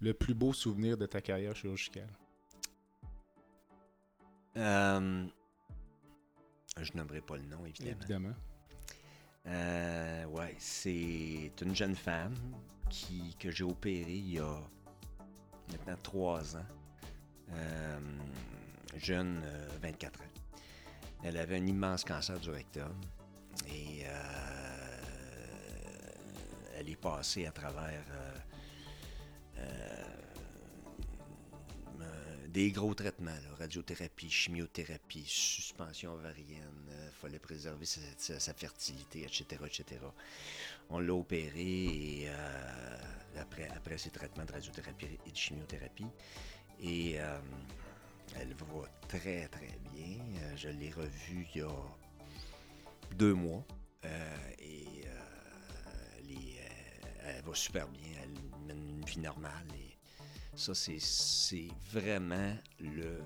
le plus beau souvenir de ta carrière chirurgicale? Euh, je nommerai pas le nom, évidemment. Évidemment. Euh, ouais, c'est une jeune femme qui, que j'ai opérée il y a maintenant trois ans. Euh, jeune, 24 ans. Elle avait un immense cancer du rectum et elle est passée à travers des gros traitements, radiothérapie, chimiothérapie, suspension ovarienne, il euh, fallait préserver sa, fertilité, etc., etc. On l'a opéré et, euh, après, ces traitements de radiothérapie et de chimiothérapie. Et euh, elle va très, très bien. je l'ai revue il y a deux mois. et elle, va super bien. Mène une vie normale. Et, ça, c'est vraiment le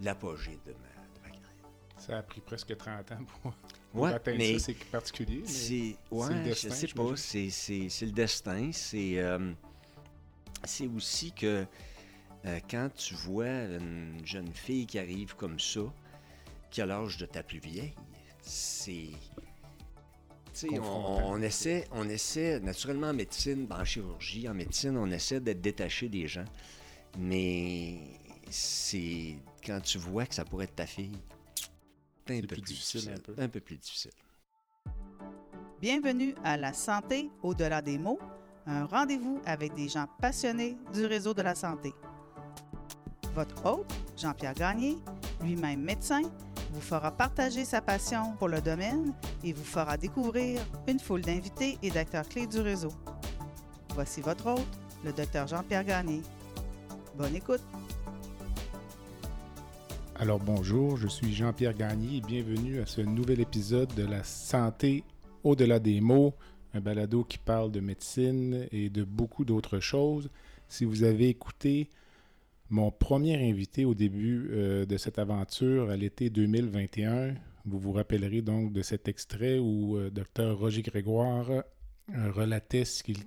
l'apogée de ma, carrière. Ça a pris presque 30 ans pour, atteindre ça, c'est particulier. C'est ouais, je sais pas, c'est le destin. C'est euh, aussi que euh, quand tu vois une jeune fille qui arrive comme ça, qui a l'âge de ta plus vieille, c'est on, essaie, on essaie, naturellement en médecine, en chirurgie, en médecine, on essaie d'être détaché des gens. Mais c'est quand tu vois que ça pourrait être ta fille, c'est un, peu plus difficile. Un peu. plus difficile. Bienvenue à La Santé au-delà des mots, un rendez-vous avec des gens passionnés du réseau de la santé. Votre hôte, Jean-Pierre Gagné, lui-même médecin, vous fera partager sa passion pour le domaine et vous fera découvrir une foule d'invités et d'acteurs clés du réseau. Voici votre hôte, le docteur Jean-Pierre Gagné. Bonne écoute. Alors bonjour, je suis Jean-Pierre Gagné et bienvenue à ce nouvel épisode de la santé au-delà des mots, un balado qui parle de médecine et de beaucoup d'autres choses. Si vous avez écouté mon premier invité au début euh, de cette aventure à l'été 2021, vous vous rappellerez donc de cet extrait où euh, Dr Roger Grégoire euh, relatait ce qu'il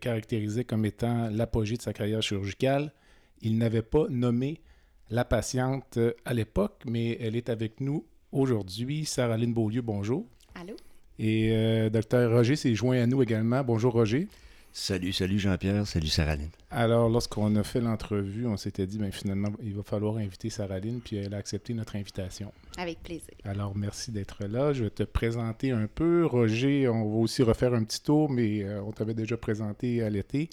caractérisait comme étant l'apogée de sa carrière chirurgicale. Il n'avait pas nommé la patiente à l'époque, mais elle est avec nous aujourd'hui. Sarah-Lyne Beaulieu, bonjour. Allô? Et Dr Roger s'est joint à nous également. Bonjour Roger. Salut, salut Jean-Pierre, salut Saraline. Alors, lorsqu'on a fait l'entrevue, on s'était dit, bien, finalement, il va falloir inviter Saraline, puis elle a accepté notre invitation. Avec plaisir. Alors, merci d'être là. Je vais te présenter un peu. Roger, on va aussi refaire un petit tour, mais euh, on t'avait déjà présenté à l'été.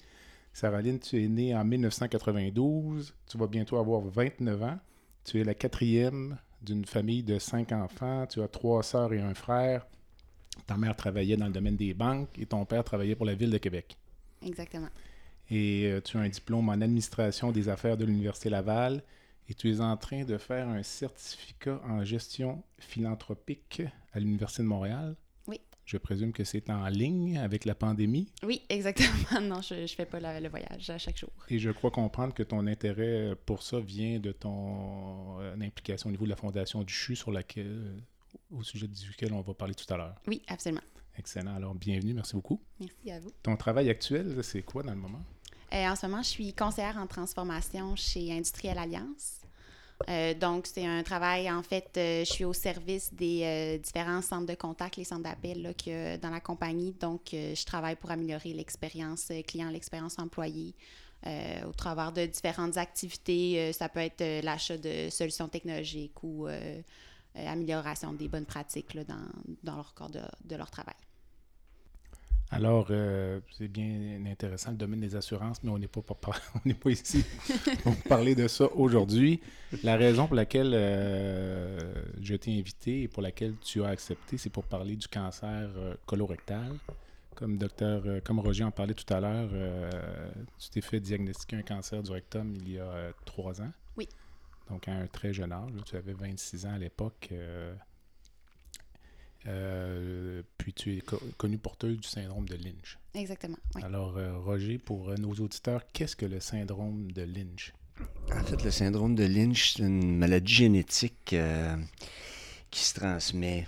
Saraline, tu es née en 1992. Tu vas bientôt avoir 29 ans. Tu es la quatrième d'une famille de cinq enfants. Tu as trois sœurs et un frère. Ta mère travaillait dans le domaine des banques et ton père travaillait pour la ville de Québec. Exactement. Et euh, tu as un diplôme en administration des affaires de l'Université Laval et tu es en train de faire un certificat en gestion philanthropique à l'Université de Montréal. Oui. Je présume que c'est en ligne avec la pandémie. Oui, exactement. Non, je ne fais pas le voyage à chaque jour. Et je crois comprendre que ton intérêt pour ça vient de ton euh, implication au niveau de la Fondation du CHU sur laquelle, au sujet duquel on va parler tout à l'heure. Oui, absolument. Excellent. Alors, bienvenue. Merci beaucoup. Merci à vous. Ton travail actuel, c'est quoi dans le moment? Euh, en ce moment, je suis conseillère en transformation chez Industriel Alliance. Euh, donc, c'est un travail, en fait, euh, je suis au service des différents centres de contact, les centres d'appel dans la compagnie. Donc, je travaille pour améliorer l'expérience client, l'expérience employée au travers de différentes activités. ça peut être l'achat de solutions technologiques ou amélioration des bonnes pratiques dans, dans, leur corps de leur travail. Alors, euh, c'est bien intéressant le domaine des assurances, mais on n'est pas, on pas ici pour parler de ça aujourd'hui. La raison pour laquelle euh, je t'ai invité et pour laquelle tu as accepté, c'est pour parler du cancer euh, colorectal. Comme docteur, comme Roger en parlait tout à l'heure, tu t'es fait diagnostiquer un cancer du rectum il y a trois ans. Oui. Donc à un très jeune âge. Tu avais 26 ans à l'époque. Euh, puis tu es connue porteuse du syndrome de Lynch. Exactement. Alors, euh, Roger, pour euh, nos auditeurs, qu'est-ce que le syndrome de Lynch? En fait, le syndrome de Lynch, c'est une maladie génétique qui se transmet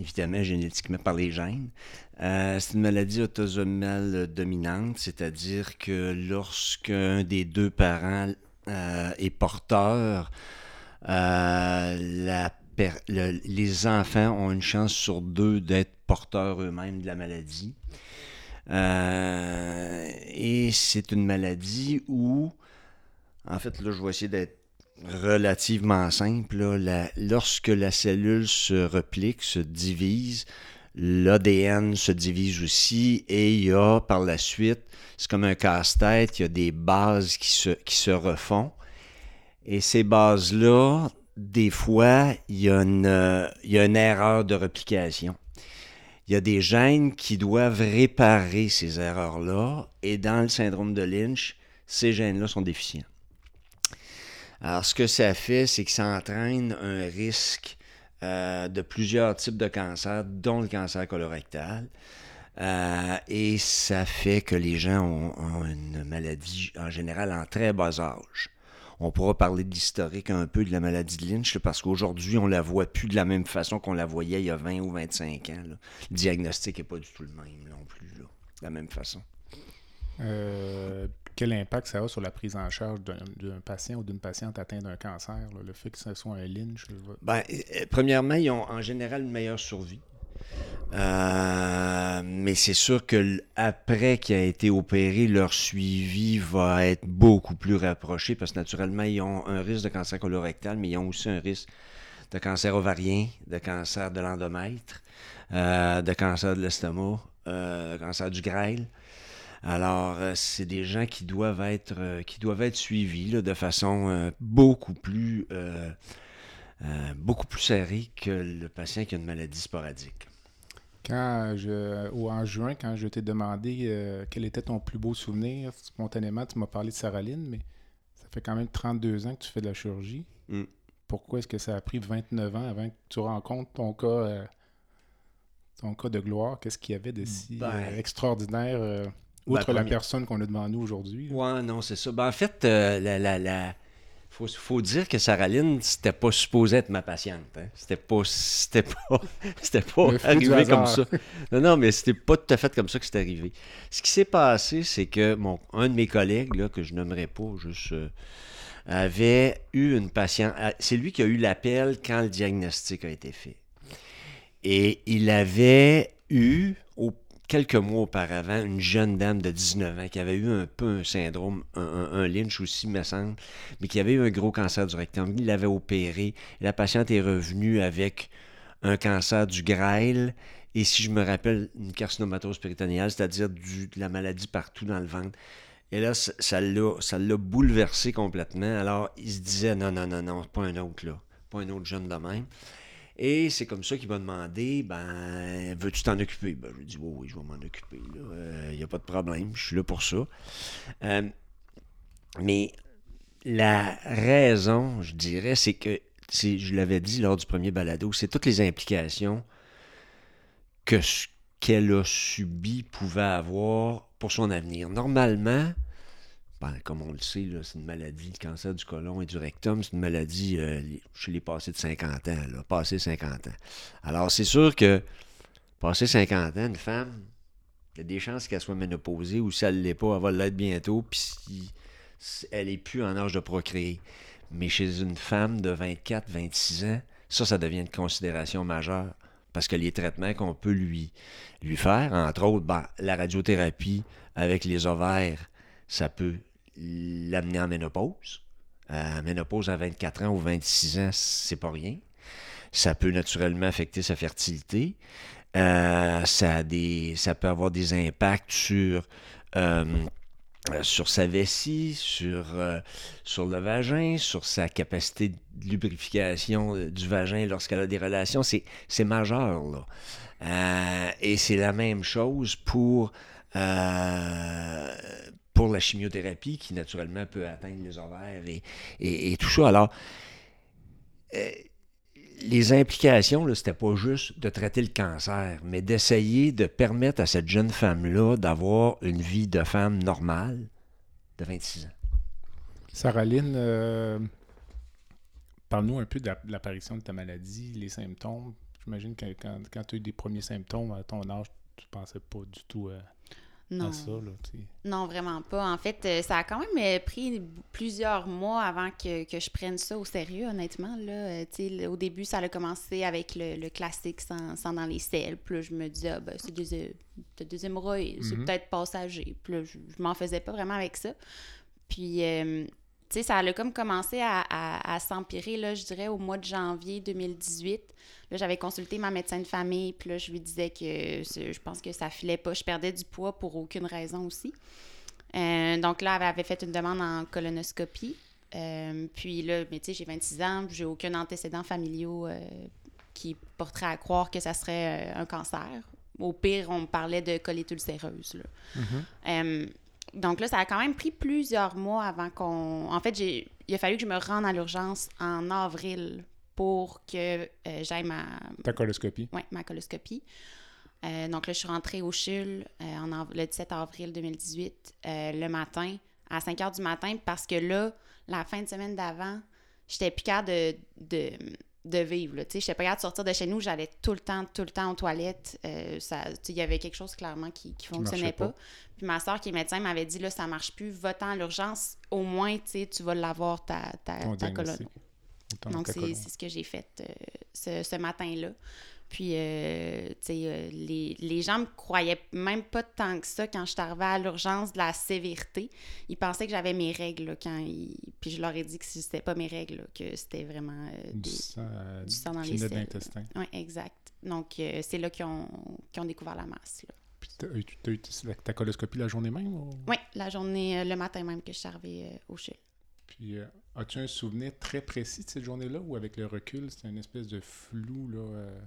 évidemment génétiquement par les gènes. Euh, c'est une maladie autosomale dominante, c'est-à-dire que lorsqu'un des deux parents euh, est porteur, la les enfants ont une chance sur deux d'être porteurs eux-mêmes de la maladie. et c'est une maladie où, en fait, là, je vais essayer d'être relativement simple. lorsque la cellule se replique, se divise, l'ADN se divise aussi et il y a par la suite, c'est comme un casse-tête, il y a des bases qui se, qui se refont. Et ces bases-là, des fois, il y, a une, une erreur de replication. Il y a des gènes qui doivent réparer ces erreurs-là et dans le syndrome de Lynch, ces gènes-là sont déficients. Alors, ce que ça fait, c'est que ça entraîne un risque euh, de plusieurs types de cancers, dont le cancer colorectal. Euh, et ça fait que les gens ont, une maladie en général en très bas âge. On pourra parler de l'historique un peu de la maladie de Lynch, parce qu'aujourd'hui, on la voit plus de la même façon qu'on la voyait il y a 20 ou 25 ans. Le diagnostic n'est pas du tout le même non plus, de la même façon. Euh, quel impact ça a sur la prise en charge d'un patient ou d'une patiente atteinte d'un cancer, le fait que ce soit un Lynch? Ben, euh, premièrement, ils ont en général une meilleure survie. Euh, mais c'est sûr que après qu'il a été opéré, leur suivi va être beaucoup plus rapproché parce que naturellement, ils ont un risque de cancer colorectal, mais ils ont aussi un risque de cancer ovarien, de cancer de l'endomètre, euh, de cancer de l'estomac, de cancer du grêle. Alors, euh, c'est des gens qui doivent être, euh, suivis de façon euh, beaucoup plus beaucoup plus serrée que le patient qui a une maladie sporadique. Quand je, ou en juin, quand je t'ai demandé quel était ton plus beau souvenir, spontanément, tu m'as parlé de Saraline, mais ça fait quand même 32 ans que tu fais de la chirurgie. Mm. Pourquoi est-ce que ça a pris 29 ans avant que tu rencontres ton cas, ton cas de gloire? Qu'est-ce qu'il y avait de si ben, extraordinaire? Ben, Outre la personne qu'on a devant nous aujourd'hui. Ouais, non, c'est ça. Ben, en fait, euh, la, la, la... Faut, faut, dire que Sarah Lynn, c'était pas supposé être ma patiente. Hein. C'était pas, c'était pas, c'était pas arrivé comme ça. Non, non, mais c'était pas tout à fait comme ça que c'est arrivé. Ce qui s'est passé, c'est que mon, un de mes collègues, là, que je nommerai pas, juste, euh, avait eu une patiente. Euh, c'est lui qui a eu l'appel quand le diagnostic a été fait. Et il avait eu, quelques mois auparavant, une jeune dame de 19 ans qui avait eu un peu un syndrome, un, lynch aussi, me semble, mais qui avait eu un gros cancer du rectum. Il l'avait opéré. La patiente est revenue avec un cancer du grêle et, si je me rappelle, une carcinomatose péritonéale, c'est-à-dire de la maladie partout dans le ventre. Et là, ça l'a bouleversé complètement. Alors, il se disait non, non, non, non, pas un autre là. Pas un autre jeune de même. Et c'est comme ça qu'il m'a demandé ben, veux-tu t'en occuper? Ben, Je lui ai dit oui, je vais m'en occuper. Il n'y euh, a pas de problème, je suis là pour ça. Euh, mais la raison, je dirais, c'est que, je l'avais dit lors du premier balado, c'est toutes les implications que ce qu'elle a subi pouvait avoir pour son avenir. Normalement, ben, comme on le sait, c'est une maladie, le cancer du côlon et du rectum, c'est une maladie euh, chez les passés de 50 ans, passé 50 ans. Alors, c'est sûr que passé 50 ans, une femme, il y a des chances qu'elle soit ménopausée ou si elle ne l'est pas, elle va l'être bientôt, puis si elle n'est plus en âge de procréer. Mais chez une femme de 24, 26 ans, ça, ça devient une considération majeure. Parce que les traitements qu'on peut lui, lui faire, entre autres, ben, la radiothérapie avec les ovaires, ça peut l'amener en ménopause. Euh, ménopause à 24 ans ou 26 ans, c'est pas rien. Ça peut naturellement affecter sa fertilité. Euh, ça, des, ça peut avoir des impacts sur, euh, sur sa vessie, sur, sur le vagin, sur sa capacité de lubrification du vagin lorsqu'elle a des relations. C'est majeur, là. et c'est la même chose pour pour la chimiothérapie qui naturellement peut atteindre les ovaires et, tout ça. Alors, euh, les implications, ce n'était pas juste de traiter le cancer, mais d'essayer de permettre à cette jeune femme-là d'avoir une vie de femme normale de 26 ans. Sarah Lynn, euh, parle-nous un peu de l'apparition de ta maladie, les symptômes. J'imagine que quand, quand tu as eu des premiers symptômes à ton âge, tu pensais pas du tout à, Non. à ça. Là, tu sais. Non, vraiment pas. En fait, euh, ça a quand même euh, pris plusieurs mois avant que, que je prenne ça au sérieux, honnêtement. Là. Euh, au début, ça a commencé avec le, le classique sans, sans dans les selles. Puis là, je me disais, ah, ben, c'est des, des hémorroïdes, c'est Mhm. peut-être passager. Puis là, je, je m'en faisais pas vraiment avec ça. Puis, euh, ça a comme commencé à, à- à s'empirer, là, je dirais, au mois de janvier 2018. Là, j'avais consulté ma médecin de famille, puis là, je lui disais que je pense que ça filait pas. Je perdais du poids pour aucune raison aussi. Euh, donc là, elle avait fait une demande en colonoscopie. Euh, puis là, mais tu sais, j'ai 26 ans, j'ai aucun antécédent familiaux euh, qui porterait à croire que ça serait euh, un cancer. Au pire, on me parlait de colite ulcéreuse. là. Mhm. Euh, donc là, ça a quand même pris plusieurs mois avant qu'on... En fait, il a fallu que je me rende à l'urgence en avril pour que euh, j'aille ma... Ta coloscopie. Ouais, ma coloscopie. Euh, donc là, je suis rentrée au CHUL euh, en av- le 17 avril 2018, euh, le matin, à 5 heures du matin, parce que là, la fin de semaine d'avant, j'étais plus de, de, de vivre. là. Tu sais, j'étais pas capable de sortir de chez nous. J'allais tout le temps, tout le temps aux toilettes. Euh, il y avait quelque chose clairement qui, qui fonctionnait pas. pas. Puis ma soeur qui est médecin m'avait dit, là, ça marche plus, va-t'en à l'urgence. Au moins, tu sais, tu vas l'avoir ta, ta, ta colonne. Donc, c'est ce que j'ai fait euh, ce, ce matin-là. Puis, euh, tu sais, euh, les, les gens me croyaient même pas tant que ça quand je suis arrivée à l'urgence de la sévérité. Ils pensaient que j'avais mes règles là, quand ils... Puis je leur ai dit que c'était pas mes règles, là, que c'était vraiment euh, Du sang, du sang dans les selles. Oui, exact. Donc, c'est là qu'ils ont, ont découvert la masse. Là. Puis t'as eu, ta- coloscopie la journée même? ou- Oui, la journée, le matin même que je suis arrivée au CHUL. Puis euh, as-tu un souvenir très précis de cette journée-là ou avec le recul, c'est une espèce de flou là, euh,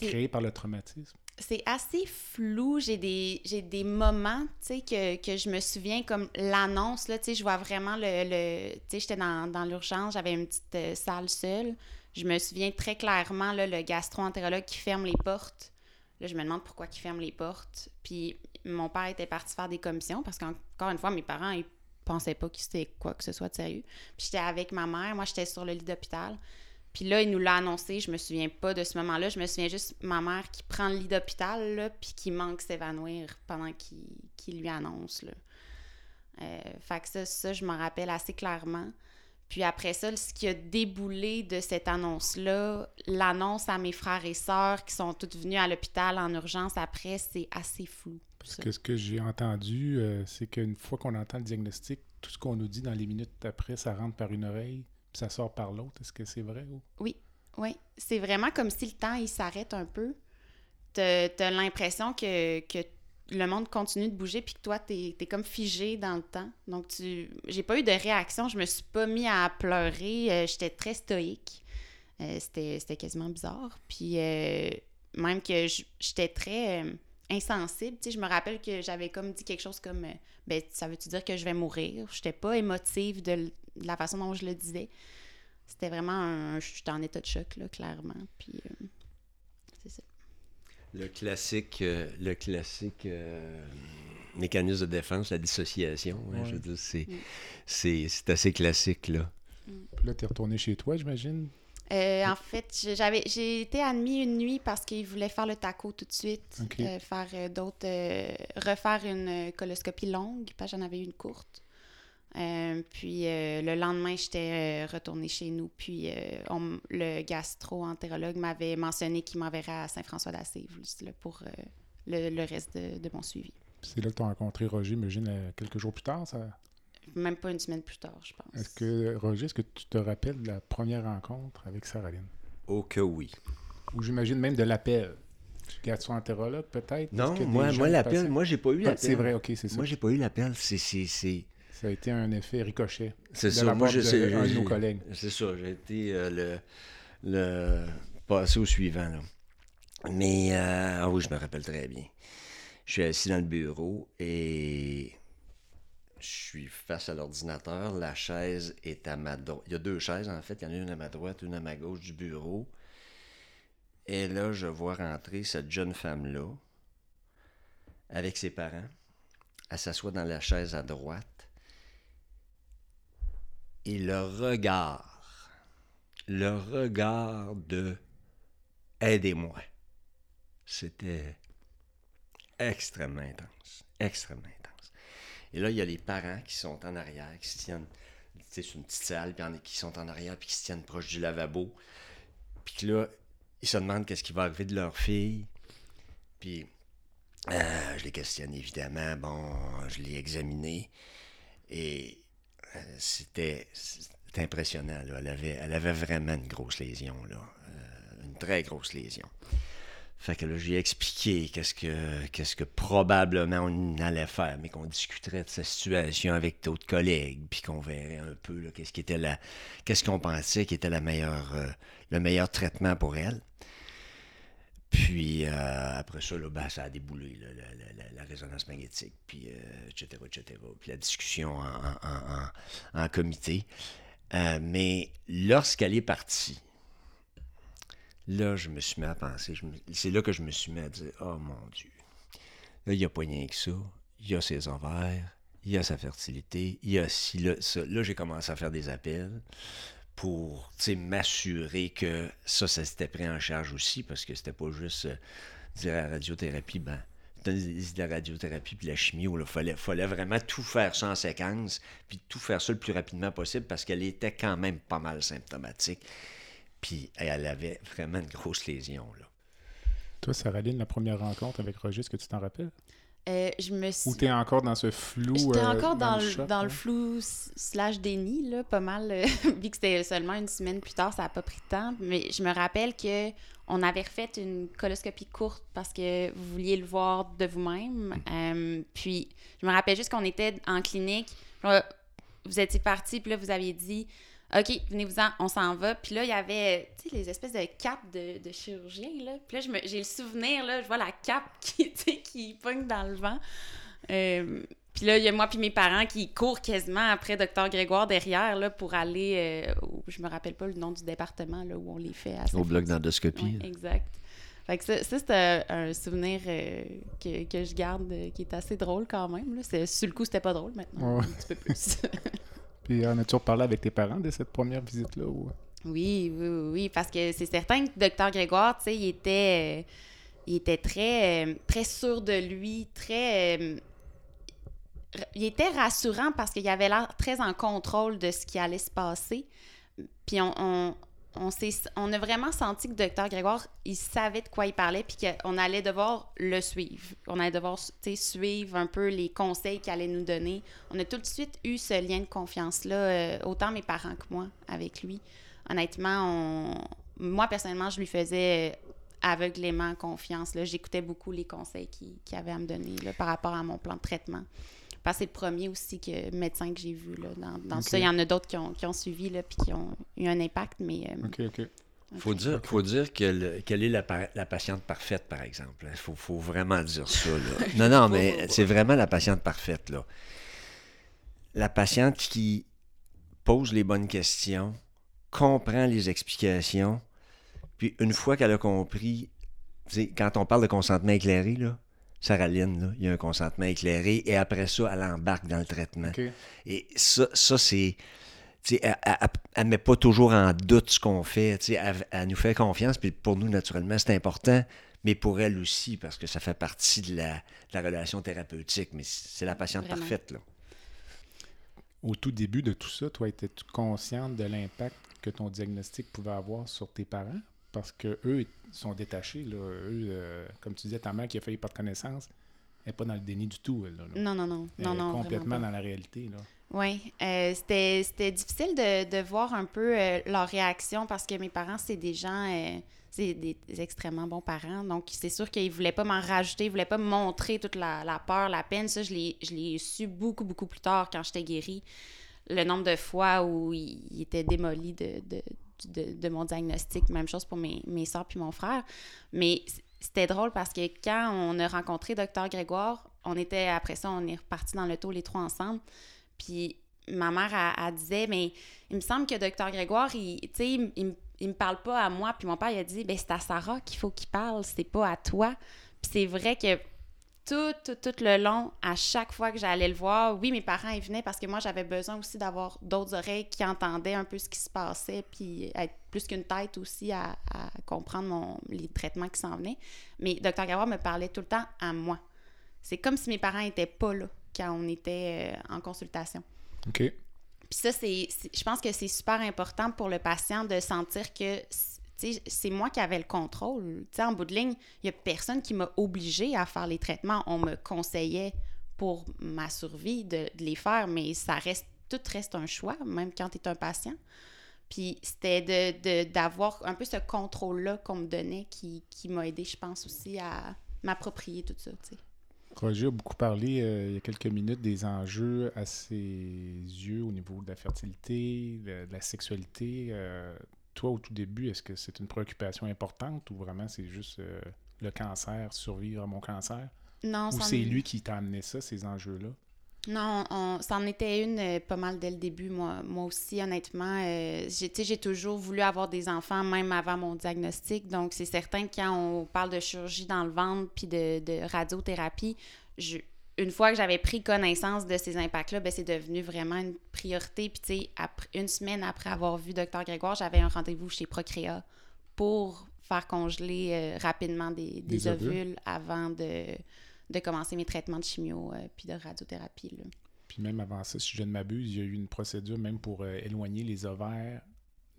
créé par le traumatisme? c'est assez flou. J'ai des, j'ai des moments, que, que je me souviens comme l'annonce, là, je vois vraiment le... le j'étais dans, dans l'urgence, j'avais une petite euh, salle seule. Je me souviens très clairement, là, le gastro-entérologue qui ferme les portes. Là, je me demande pourquoi il ferme les portes. Puis mon père était parti faire des commissions parce qu'encore une fois, mes parents, ils pensaient pas que c'était quoi que ce soit de sérieux. Puis j'étais avec ma mère, moi, j'étais sur le lit d'hôpital. Puis là, il nous l'a annoncé. Je me souviens pas de ce moment-là. Je me souviens juste ma mère qui prend le lit d'hôpital, puis qui manque s'évanouir pendant qu'il lui annonce, là. Euh, fait que ça, ça, je m'en rappelle assez clairement. Puis après ça, ce qui a déboulé de cette annonce-là, l'annonce à mes frères et sœurs qui sont tous venus à l'hôpital en urgence après, c'est assez flou. Parce que ce que j'ai entendu, euh, c'est qu'une fois qu'on entend le diagnostic, tout ce qu'on nous dit dans les minutes après, ça rentre par une oreille, puis ça sort par l'autre. Est-ce que c'est vrai? Ou... Oui, c'est vraiment comme si le temps, il s'arrête un peu. T'as as, l'impression que, que le monde continue de bouger, puis que toi, t'es es comme figé dans le temps. Donc, tu j'ai pas eu de réaction, je me suis pas mis à pleurer, euh, j'étais très stoïque. Euh, C'était quasiment bizarre. Puis, euh, même que j'étais très insensible. Tu sais, je me rappelle que j'avais comme dit quelque chose comme euh, ben, ça veut-tu dire que je vais mourir? J'étais pas émotive de, la façon dont je le disais. C'était vraiment un. J'étais en état de choc, là, clairement. Puis, euh, c'est ça. Le classique, euh, le classique euh, mécanisme de défense, la dissociation. hein, Ouais. Je veux dire, c'est, Mm. c'est, c'est assez classique, là. Puis là, tu es retourné chez toi, j'imagine? Euh, en fait, j'avais, j'ai été admis une nuit parce qu'ils voulaient faire le taco tout de suite, euh, faire euh, d'autres, euh, refaire une coloscopie longue, parce que j'en avais eu une courte. Puis le lendemain, j'étais retournée chez nous. Puis euh, on- le gastro-entérologue m'avait mentionné qu'il m'enverrait à Saint-François-d'Assise là, pour le, le reste de, de mon suivi. Puis c'est là que tu as rencontré Roger, j'imagine, euh, quelques jours plus tard. Ça... Même pas une semaine plus tard, je pense. Est-ce que, Roger, est-ce que tu te rappelles de la première rencontre avec Saraline? Oh que oui. Ou j'imagine même de l'appel. Gastro-entérologue, peut-être? Non, moi, moi l'appel, moi, j'ai pas eu Ah, l'appel. c'est vrai, ok, c'est ça. Moi, j'ai pas eu l'appel. C'est, c'est, c'est, Ça a été un effet ricochet. c'est ça. Moi, je de sais. un de j'ai- nos collègues. C'est ça. J'ai été euh, le, le passé au suivant, là. Mais, euh, ah oui, je me rappelle très bien. Je suis assis dans le bureau et je suis face à l'ordinateur. La chaise est à ma droite. Il y a deux chaises, en fait. Il y en a une à ma droite, une à ma gauche du bureau. Et là, je vois rentrer cette jeune femme-là avec ses parents. Elle s'assoit dans la chaise à droite. Et le regard, le regard de aidez-moi. C'était extrêmement intense. Extrêmement intense. Et là, il y a les parents qui sont en arrière, qui se tiennent, tu sais, sur une petite salle, puis qui sont en arrière, puis qui se tiennent proche du lavabo. Puis là, ils se demandent qu'est-ce qui va arriver de leur fille. Puis euh, je les questionne évidemment. Bon, je l'ai examiné. Et euh, c'était impressionnant. Elle, avait, elle avait vraiment une grosse lésion. Là. Euh, une très grosse lésion. Fait que là, j'ai expliqué qu'est-ce que, qu'est-ce que probablement on allait faire, mais qu'on discuterait de sa situation avec d'autres collègues, puis qu'on verrait un peu qu'est-ce qui était la, qu'est-ce qu'on pensait qui était la meilleure, le meilleur traitement pour elle. Puis euh, après ça, là, ben, ça a déboulé, la, résonance magnétique, puis etc., euh, etc. Puis la discussion en, comité. Euh, mais lorsqu'elle est partie, là, je me suis mis à penser, c'est là que je me suis mis à dire, oh mon Dieu, là, il n'y a pas rien que ça. Il y a ses ovaires, il y a sa fertilité, il y a ci, là, ça. Là, j'ai commencé à faire des appels pour m'assurer que ça, ça s'était pris en charge aussi, parce que c'était pas juste euh, dire à la radiothérapie, ben, de la radiothérapie puis la chimie, il fallait, fallait vraiment tout faire ça en séquence, puis tout faire ça le plus rapidement possible, parce qu'elle était quand même pas mal symptomatique. Puis elle avait vraiment une grosse lésion. Là. Toi, Saraline, la première rencontre avec Roger, est-ce que tu t'en rappelles? Euh, je me Ou t'es encore dans ce flou? J'étais euh, encore dans, le, dans le flou slash déni, là, pas mal. Euh, vu que c'était seulement une semaine plus tard, ça n'a pas pris de temps. Mais je me rappelle que on avait refait une coloscopie courte parce que vous vouliez le voir de vous-même. Mm. puis je me rappelle juste qu'on était en clinique. Vous étiez parti, puis là, vous aviez dit OK, venez-vous-en, on s'en va. Puis là, il y avait, tu sais, les espèces de capes de, de chirurgien, là. Puis là, j'ai le souvenir, là, je vois la cape qui, qui pogne dans le vent. Euh, puis là, il y a moi puis mes parents qui courent quasiment après Docteur Grégoire derrière, là, pour aller, euh, je me rappelle pas le nom du département, là, où on les fait. Au bloc d'endoscopie. exact. Fait que ça, c'est un, souvenir euh, que, que, je garde qui est assez drôle quand même. Là. Sur le coup, c'était pas drôle maintenant, un petit peu plus. Puis on a toujours parlé avec tes parents de cette première visite-là? Ou... Oui, oui, oui, parce que c'est certain que Docteur Grégoire, tu sais, il était, euh, il était très, euh, très sûr de lui, très... Euh, il était rassurant parce qu'il avait l'air très en contrôle de ce qui allait se passer. Puis on, on a vraiment senti que Docteur Grégoire, il savait de quoi il parlait, puis qu'on allait devoir le suivre. On allait devoir suivre un peu les conseils qu'il allait nous donner. On a tout de suite eu ce lien de confiance-là, euh, autant mes parents que moi, avec lui. Honnêtement, moi, personnellement, je lui faisais aveuglément confiance. J'écoutais beaucoup les conseils qu'il avait à me donner par rapport à mon plan de traitement. Parce que c'est le premier aussi que médecin que j'ai vu. Là, dans, dans ça, il y en a d'autres qui ont, qui ont suivi là, puis qui ont eu un impact. Mais, euh, OK, OK. Il faut dire, faut dire qu'elle est la, la, patiente parfaite, par exemple. Il faut, faut, vraiment dire ça. Là. Non, non, mais c'est vraiment la patiente parfaite. Là. La patiente qui pose les bonnes questions, comprend les explications, puis une fois qu'elle a compris, quand on parle de consentement éclairé, là, Saraline, il y a un consentement éclairé, et après ça, elle embarque dans le traitement. Et ça, ça c'est. Elle, elle, met pas toujours en doute ce qu'on fait. Elle, elle, nous fait confiance, puis pour nous, naturellement, c'est important, mais pour elle aussi, parce que ça fait partie de la, relation thérapeutique. Mais c'est la patiente parfaite. Là. Au tout début de tout ça, toi, étais-tu consciente de l'impact que ton diagnostic pouvait avoir sur tes parents? Parce que eux sont détachés. Là. Eux, euh, comme tu disais, ta mère qui a failli pas de connaissance, elle n'est pas dans le déni du tout. Non, non, non. Elle non, est complètement dans la réalité. Oui, euh, c'était difficile de, de, voir un peu euh, leur réaction parce que mes parents, c'est des gens, c'est des, extrêmement bons parents. Donc, c'est sûr qu'ils ne voulaient pas m'en rajouter, ils ne voulaient pas me montrer toute la, la peur, la peine. Ça, je l'ai su beaucoup, beaucoup plus tard quand j'étais guérie. Le nombre de fois où il, était démoli de, de de, mon diagnostic. Même chose pour mes, mes soeurs puis mon frère. Mais c'était drôle parce que quand on a rencontré Docteur Grégoire, on était, après ça, on est reparti dans le taux les trois ensemble. Puis ma mère, elle, disait, mais il me semble que Docteur Grégoire, il, il, il, il, me parle pas à moi. Puis mon père, il a dit, ben c'est à Sarah qu'il faut qu'il parle, c'est pas à toi. Puis c'est vrai que tout, tout, tout le long, à chaque fois que j'allais le voir, oui, mes parents, ils venaient parce que moi, j'avais besoin aussi d'avoir d'autres oreilles qui entendaient un peu ce qui se passait, puis être plus qu'une tête aussi à, comprendre mon, les traitements qui s'en venaient. Mais Dr. Gawar me parlait tout le temps à moi. C'est comme si mes parents n'étaient pas là quand on était euh, en consultation. OK. Puis ça, c'est, je pense que c'est super important pour le patient de sentir que c'est moi qui avais le contrôle. en bout de ligne, il n'y a personne qui m'a obligé à faire les traitements. On me conseillait pour ma survie de, les faire, mais ça reste, tout reste un choix, même quand tu es un patient. Puis c'était d'avoir un peu ce contrôle-là qu'on me donnait qui, m'a aidé, je pense, aussi à m'approprier tout ça. Roger a beaucoup parlé euh, il y a quelques minutes des enjeux à ses yeux au niveau de la fertilité, de, la sexualité. Euh, toi, au tout début, est-ce que c'est une préoccupation importante ou vraiment c'est juste euh, le cancer, survivre à mon cancer? Non, Ou c'est lui qui t'a amené ça, ces enjeux-là? Non, on, ça en était une euh, pas mal dès le début. Moi, moi aussi, honnêtement, euh, j'ai toujours voulu avoir des enfants, même avant mon diagnostic. Donc, c'est certain que quand on parle de chirurgie dans le ventre puis de, de radiothérapie, je, une fois que j'avais pris connaissance de ces impacts-là, ben, c'est devenu vraiment une priorité. Puis, tu sais, une semaine après avoir vu Dr. Grégoire, j'avais un rendez-vous chez Procréa pour faire congeler euh, rapidement des, des, ovules. avant de, de, commencer mes traitements de chimio euh, puis de radiothérapie. Là. Puis même avant ça, si je ne m'abuse, il y a eu une procédure même pour euh, éloigner les ovaires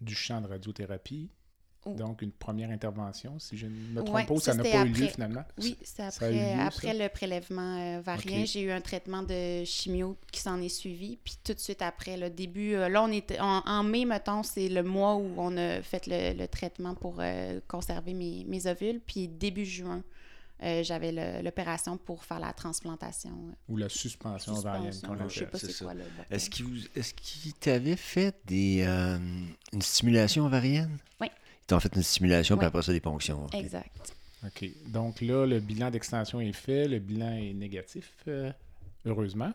du champ de radiothérapie. Donc, une première intervention, si je ne me trompe pas, ça n'a pas eu lieu finalement? Oui, c'est après, après le prélèvement euh, varien. J'ai eu un traitement de chimio qui s'en est suivi. Puis tout de suite après, le début, euh, là, on était en, mai, mettons, c'est le mois où on a fait le, traitement pour euh, conserver mes, mes, ovules. Puis début juin, j'avais l'opération pour faire la transplantation. Ou la suspension, ovarienne. Je sais pas c'est quoi. Est-ce qu'il t'avait fait des, une stimulation ovarienne? Oui. Ils ont fait une stimulation, puis après ça, des ponctions. Exact. OK. Donc là, le bilan d'extension est fait, le bilan est négatif, euh, heureusement.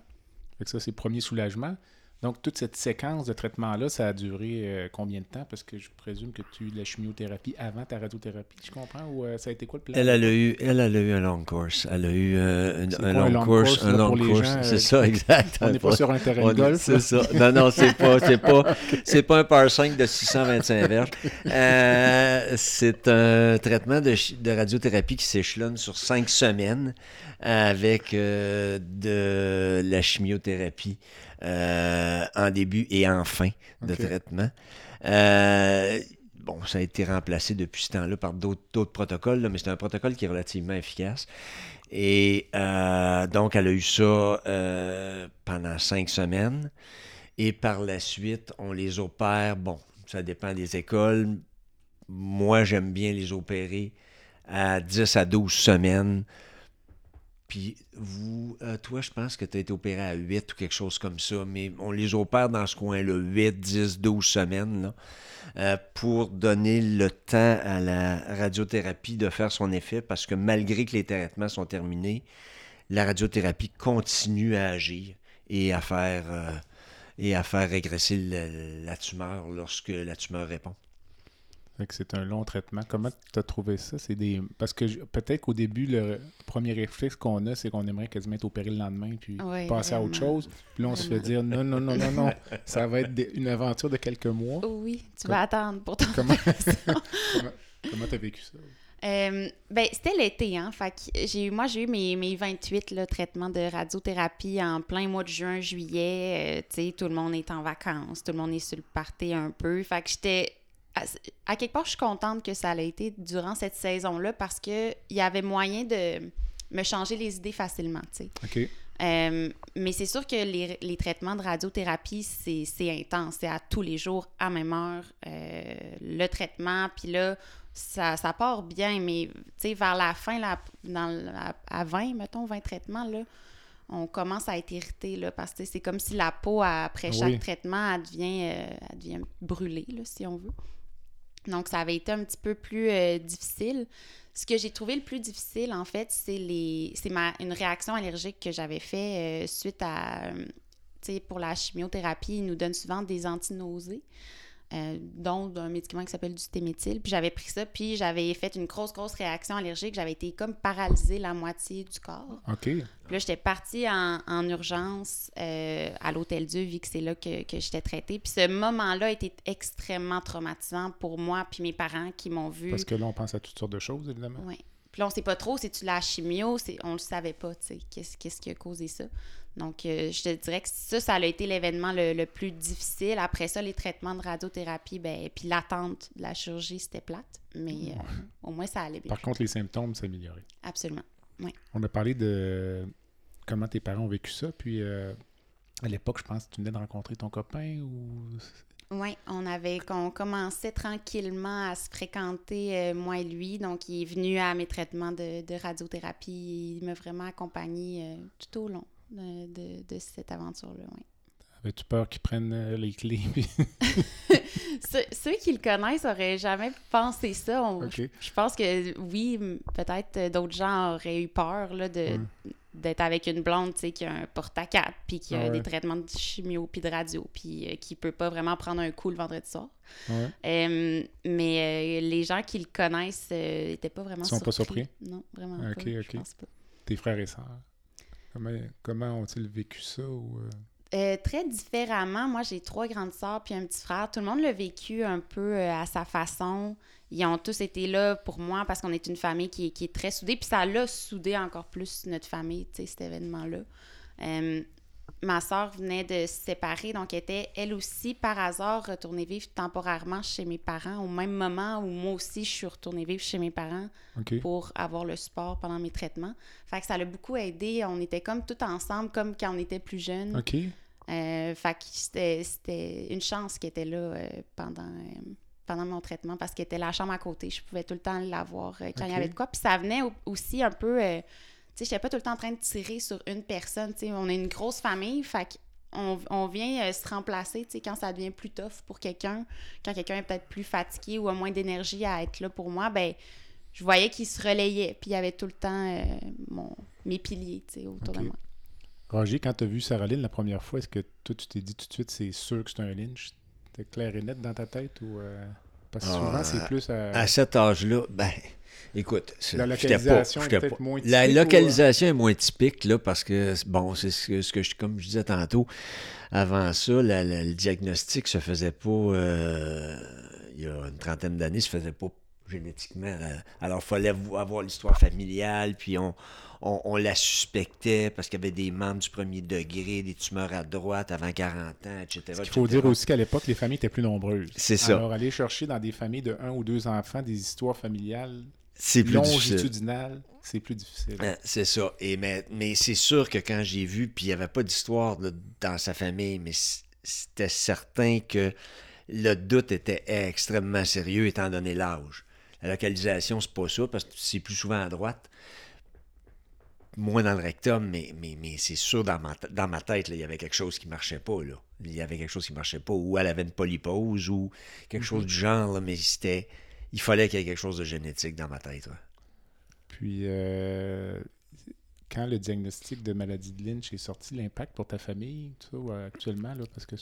Fait ça, c'est le premier soulagement. Donc, toute cette séquence de traitement-là, ça a duré euh, combien de temps? Parce que je présume que tu as eu de la chimiothérapie avant ta radiothérapie, je comprends? Ou euh, ça a été quoi le plan? Elle, a eu, elle, a eu un long course. Elle a eu euh, un, long course, un long course. C'est ça, exact. On n'est pas sur un terrain de golf. C'est ça. Non, non, c'est pas, c'est pas, c'est pas un par 5 de 625 verges. c'est un traitement de, de radiothérapie qui s'échelonne sur cinq semaines avec de la chimiothérapie. Euh, en début et en fin de traitement. Euh, bon, ça a été remplacé depuis ce temps-là par d'autres protocoles, mais c'est un protocole qui est relativement efficace. Et euh, donc, elle a eu ça pendant cinq semaines. Et par la suite, on les opère. Bon, ça dépend des écoles. Moi, j'aime bien les opérer à 10 à 12 semaines puis vous, euh, toi, je pense que tu as été opéré à 8 ou quelque chose comme ça, mais on les opère dans ce coin-là, 8, 10, 12 semaines, euh, pour donner le temps à la radiothérapie de faire son effet, parce que malgré que les traitements sont terminés, la radiothérapie continue à agir et à faire, euh, et à faire régresser la tumeur lorsque la tumeur répond c'est un long traitement. Comment tu as trouvé ça? C'est des. Parce que peut-être qu'au début, le premier réflexe qu'on a, c'est qu'on aimerait quasiment être opéré le lendemain puis passer à autre chose. Puis là, on se fait dire non, non, non, non, non. Ça va être une aventure de quelques mois. Oui, tu vas attendre pour ton Comment comment tu as vécu ça? Euh, ben, c'était l'été, hein. Fait j'ai, moi, j'ai eu mes, mes 28 là, traitements de radiothérapie en plein mois de juin, juillet. Euh, tu sais, tout le monde est en vacances, tout le monde est sur le party un peu. Fait que j'étais à, quelque part, je suis contente que ça ait été durant cette saison-là parce qu'il y avait moyen de me changer les idées facilement, tu sais. Euh, mais c'est sûr que les, traitements de radiothérapie, c'est intense. C'est à tous les jours, à même heure, euh, le traitement. Puis là, ça, ça, part bien, mais vers la fin, là, dans, à, 20, mettons, 20 traitements, là, on commence à être irrité là, parce que c'est comme si la peau, après chaque traitement, elle devient, euh, elle devient brûlée, là, si on veut. Donc, ça avait été un petit peu plus euh, difficile. Ce que j'ai trouvé le plus difficile, en fait, c'est les c'est ma une réaction allergique que j'avais fait euh, suite à, tu sais, pour la chimiothérapie, ils nous donnent souvent des antinausées. Euh, dont un médicament qui s'appelle du stéméthyle. Puis j'avais pris ça, puis j'avais fait une grosse, grosse réaction allergique. J'avais été comme paralysée la moitié du corps. OK. Puis là, j'étais partie en, en urgence euh, à l'Hôtel Dieu, vu que c'est là que, que j'étais traitée. Puis ce moment-là été extrêmement traumatisant pour moi puis mes parents qui m'ont vu. Parce que là, on pense à toutes sortes de choses, évidemment. Oui. Puis là, on sait pas trop, c'est-tu la chimio? C'est, on le savait pas, tu sais, qu'est-ce, qu'est-ce qui a causé ça? Donc, euh, je te dirais que ça, ça a été l'événement le, le plus difficile. Après ça, les traitements de radiothérapie, ben, puis l'attente de la chirurgie, c'était plate. Mais euh, au moins, ça allait bien. Par contre, les symptômes s'amélioraient. Absolument. On a parlé de comment tes parents ont vécu ça, puis euh, à l'époque, je pense que tu venais de rencontrer ton copain ou... Oui, on avait on commençait tranquillement à se fréquenter, euh, moi et lui. Donc, il est venu à mes traitements de, de radiothérapie. Il m'a vraiment accompagné euh, tout au long de, de- de cette aventure-là. oui. Avais-tu peur qu'ils prennent euh, les clés? Ceux, ceux qui le connaissent auraient jamais pensé ça. On- je, je pense que oui, peut-être euh, d'autres gens auraient eu peur là, de, Ouais. d'être avec une blonde tu sais, qui a un porte-à-quatre, puis qui a Ah ouais. des traitements de chimio puis de radio, puis euh, qui peut pas vraiment prendre un coup le vendredi soir. Ouais. Euh, mais euh, les gens qui le connaissent n'étaient pas vraiment Ils sont pas surpris? Non, vraiment Ok, pas. ok. Je pense pas. Tes frères et sœurs? Comment, ont-ils vécu ça? Ou, euh, Euh, très différemment. Moi, j'ai trois grandes sœurs puis un petit frère. Tout le monde l'a vécu un peu euh, à sa façon. Ils ont tous été là pour moi parce qu'on est une famille qui, est- très soudée. Puis ça l'a soudé encore plus notre famille, cet événement-là. Ma sœur venait de se séparer, donc elle était elle aussi par hasard retournée vivre temporairement chez mes parents au même moment où moi aussi je suis retournée vivre chez mes parents pour avoir le support pendant mes traitements. Fait que ça l'a beaucoup aidé. On était comme tout ensemble, comme quand on était plus jeunes. OK. Euh, fait que c'était- une chance qu'elle était là euh, pendant, euh, pendant mon traitement parce qu'elle était la chambre à côté. Je pouvais tout le temps l'avoir euh, quand il y avait de quoi. Puis ça venait au- aussi un peu... tu sais, j'étais pas tout le temps en train de tirer sur une personne. Tu sais, on est une grosse famille, fait qu'on on vient euh, se remplacer, tu sais, quand ça devient plus tough pour quelqu'un, quand quelqu'un est peut-être plus fatigué ou a moins d'énergie à être là pour moi, ben je voyais qu'il se relayait, puis il y avait tout le temps euh, mon, mes piliers, tu sais, autour de moi. Roger, quand tu as vu Sarah Lynn la première fois, est-ce que toi, tu t'es dit tout de suite, c'est sûr que c'est un lynch? C'était clair et net dans ta tête? ou euh, Parce que Ah, souvent, c'est plus à... À cet âge-là, ben, écoute, La localisation est peut-être moins La typique ou, euh? localisation est moins typique, là, parce que, bon, c'est ce que, ce que je, comme je disais tantôt, avant ça, la- la- le diagnostic se faisait pas, euh, il y a une trentaine d'années, se faisait pas génétiquement. euh, Alors, il fallait vo- avoir l'histoire familiale, puis on, on, on la suspectait parce qu'il y avait des membres du premier degré, des tumeurs à droite avant 40 ans, etc. Il faut dire aussi qu'à l'époque, les familles étaient plus nombreuses. C'est ça. Alors, aller chercher dans des familles de un ou deux enfants des histoires familiales C'est plus difficile. longitudinales, c'est plus difficile. Euh, C'est ça. Et mais mais c'est sûr que quand j'ai vu, puis il n'y avait pas d'histoire dans sa famille, mais c'était certain que le doute était extrêmement sérieux étant donné l'âge. La localisation, c'est pas ça, parce que c'est plus souvent à droite. Moins dans le rectum, mais, mais, mais c'est sûr, dans ma, dans ma tête, là, il y avait quelque chose qui marchait pas. Là. Il y avait quelque chose qui marchait pas. Ou elle avait une polypose, ou quelque chose du genre, là, mais c'était. Il fallait qu'il y ait quelque chose de génétique dans ma tête. ouais. Puis, euh, quand le diagnostic de maladie de Lynch est sorti, l'impact pour ta famille, actuellement, là, parce que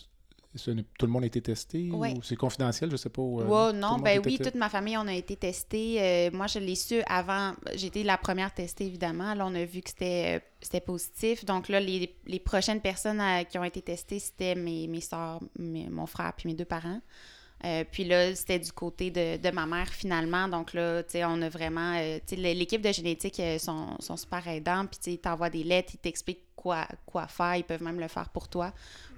tout le monde a été testé ou c'est confidentiel, je sais pas. ou, euh, non, ben était oui, te- toute ma famille, on a été testés. Euh, moi, je l'ai su avant. J'étais la première testée, évidemment. Là, on a vu que c'était euh, c'était positif. Donc là, les, les prochaines personnes qui ont été testées, c'était mes, mes soeurs, mon frère puis mes deux parents. Euh, puis là, c'était du côté de, de ma mère finalement. Donc là, tu sais, on a vraiment. euh, tu sais, l'équipe de génétique euh, sont, sont super aidants. Puis tu sais, ils t'envoient des lettres, ils t'expliquent quoi, quoi faire. Ils peuvent même le faire pour toi.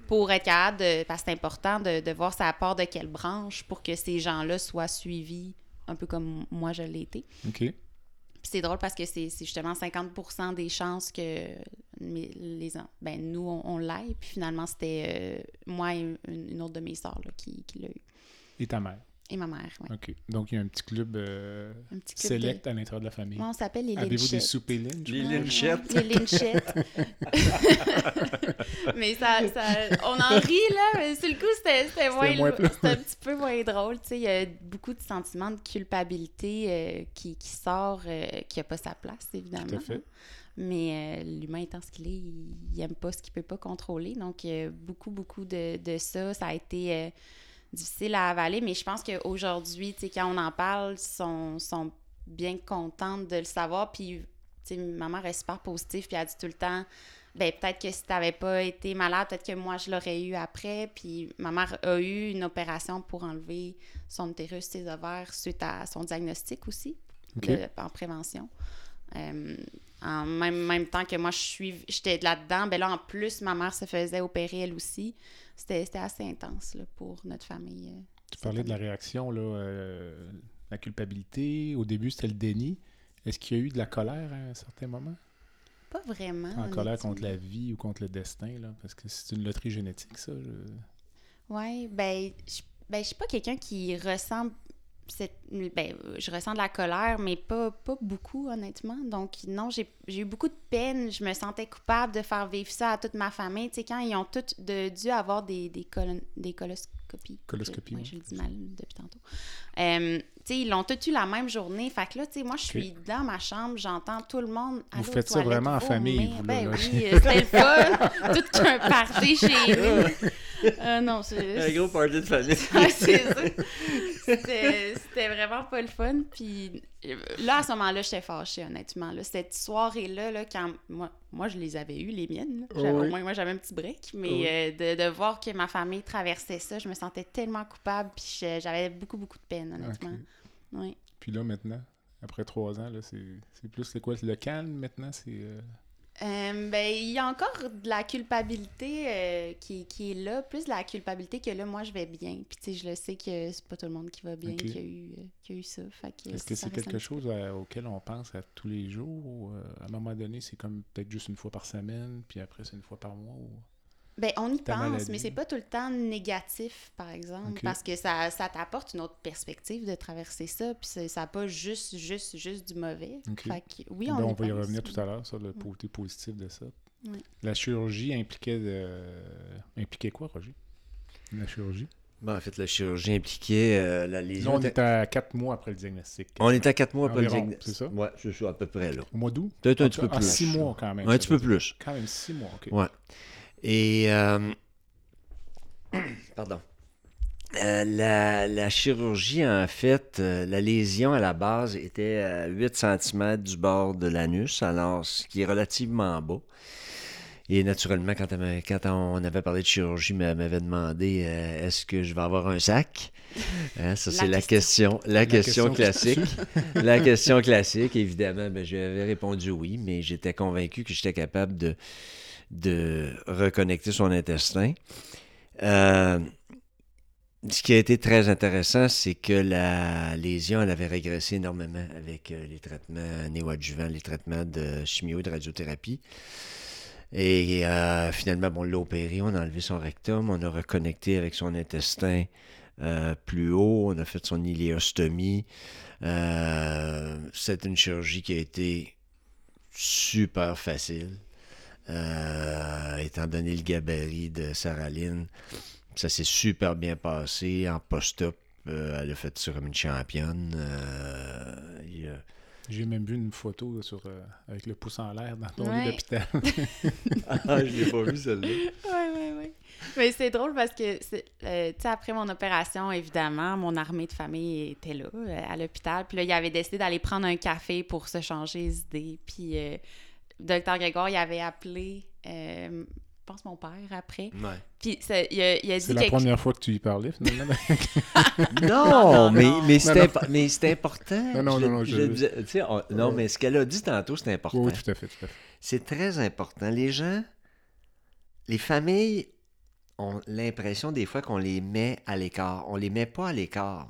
Pour être capable de. Parce que c'est important de, de voir ça part de quelle branche pour que ces gens-là soient suivis un peu comme moi je l'ai été. OK. Puis c'est drôle parce que c'est c'est justement 50% des chances que les, en- ben, nous, on, on l'aille. Puis finalement, c'était euh, moi et une, une autre de mes sœurs qui, qui l'a eu. Et ta mère. Et ma mère, oui. OK. Donc, il y a un petit club euh, Un petit club de- select à l'intérieur de la famille. Moi, on s'appelle? Les Avez-vous des Lynchettes. soupers Lynch? Les Lynchettes. Les Lynchettes. mais ça, ça- on en rit, là, mais sur le coup, c'était c'était moins, un petit peu moins drôle. Tu sais, il y a beaucoup de sentiments de culpabilité euh, qui, qui sort, euh, qui n'a pas sa place, évidemment. Tout à fait. Mais euh, l'humain étant ce qu'il est, il n'aime pas ce qu'il peut pas contrôler. Donc, euh, beaucoup, beaucoup de, de ça. Ça a été... difficile à avaler, mais je pense qu'aujourd'hui, tu sais, quand on en parle, ils sont, sont bien contentes de le savoir. Puis, tu sais, ma mère est super positive, puis elle dit tout le temps, ben peut-être que si tu n'avais pas été malade, peut-être que moi, je l'aurais eu après. Puis, ma mère a eu une opération pour enlever son utérus, ses ovaires, suite à son diagnostic aussi, de- en prévention. Euh, en même, même temps que moi, je suis, j'étais là-dedans, ben là, en plus, ma mère se faisait opérer elle aussi. C'était, c'était assez intense là, pour notre famille. euh, Tu parlais de la réaction, là, euh, la culpabilité. Au début, c'était le déni. Est-ce qu'il y a eu de la colère à un certain moment? Pas vraiment. En colère contre la vie ou contre le destin, là? Parce que c'est une loterie génétique, ça. je- Oui, ben, je ben, je suis pas quelqu'un qui ressent cette, ben, euh, je ressens de la colère, mais pas, pas beaucoup, honnêtement. Donc, non, j'ai eu beaucoup de peine. Je me sentais coupable de faire vivre ça à toute ma famille. Tu sais, quand ils ont tous dû avoir des, des, colon- des coloscopies. Coloscopies, Je, ouais, je le dis mal depuis tantôt. Euh, tu sais, ils l'ont tous eu la même journée. Fait que là, tu sais, moi, je suis dans ma chambre, j'entends tout le monde. aux faites ça vraiment en famille, vous, là, Ben là. oui, euh, c'était le fun. tout un party chez nous. Euh, non, c'est. Un gros party de famille. Ouais, c'est ça. C'était vraiment pas le fun. Puis euh, là, à ce moment-là, j'étais fâchée, honnêtement. Là. Cette soirée-là, là, quand moi, moi, je les avais eues, les miennes. Oui. Au moins, moi, j'avais un petit break. Mais Oui. euh, de, de voir que ma famille traversait ça, je me sentais tellement coupable. Puis j'avais beaucoup, beaucoup de peine, honnêtement. Ok. Oui. Puis là, maintenant, après trois ans, là, c'est c'est plus, c'est quoi, le calme maintenant? C'est... euh, Euh, ben, il y a encore de la culpabilité euh, qui, qui est là, plus de la culpabilité que là, moi, je vais bien. Puis, tu sais, je le sais que c'est pas tout le monde qui va bien, qui, a eu, euh, qui a eu ça. Est-ce que c'est quelque chose à- auquel on pense à tous les jours? Ou, à un moment donné, c'est comme peut-être juste une fois par semaine, puis après, c'est une fois par mois? ou- Ben, on y pense, maladie. mais c'est pas tout le temps négatif, par exemple, parce que ça, ça t'apporte une autre perspective de traverser ça, puis c'est- ça n'a pas juste, juste, juste du mauvais. Ok. Fait que, oui, Ben, on, y va y revenir tout à l'heure sur le côté positif de ça. Oui. La chirurgie impliquait de... impliquait quoi, Roger? La chirurgie? Bon, en fait, la chirurgie impliquait euh, la lésion. on est à quatre mois après le diagnostic. On est à quatre mois après le diagnostic. c'est ça? Ouais, je suis à peu près là. Au mois d'août? Peut-être un petit peu plus. six mois quand même. Un petit peu plus. Quand même six mois, OK. Ouais. Et. euh, Pardon. Euh, la, la chirurgie, en fait, euh, la lésion à la base était à 8 cm du bord de l'anus, alors ce qui est relativement bas. Et naturellement, quand, on avait parlé de chirurgie, elle m'avait demandé euh, est-ce que je vais avoir un sac? Hein, Ça, c'est la question, la question question classique. la question classique, évidemment, ben, j'avais répondu oui, mais j'étais convaincu que j'étais capable de, de reconnecter son intestin. Euh, ce qui a été très intéressant, c'est que la lésion, elle avait régressé énormément avec euh, les traitements néoadjuvants, les traitements de chimio et de radiothérapie. Et euh, finalement, on l'a opéré, on a enlevé son rectum, on a reconnecté avec son intestin plus haut, on a fait son iléostomie. Euh, c'est une chirurgie qui a été super facile, euh, étant donné le gabarit de Sarah Lynn. Ça s'est super bien passé. En post-op, euh, elle a fait ça comme une championne. Euh, J'ai même vu une photo là, sur, euh, avec le pouce en l'air dans ton lit Ouais. d'hôpital. Ah, je l'ai pas vu celle-là. Oui, oui, oui. Mais c'est drôle parce que, c'est- euh, tu sais, après mon opération, évidemment, mon armée de famille était là, euh, à l'hôpital. Puis là, il avait décidé d'aller prendre un café pour se changer les idées. Puis, euh, docteur Grégoire, il avait appelé, euh, je pense, mon père après. Ouais. Puis, ça- il, a, il a dit C'est la quelque première fois que tu y parlais, finalement. Non, non, mais, non. mais mais c'est important. Non, non, Je- non, non, je je- on- non, mais ce qu'elle a dit tantôt, c'est important. oui, tout à fait, tout à fait. C'est très important. Les gens, les familles ont l'impression des fois qu'on les met à l'écart. On les met pas à l'écart.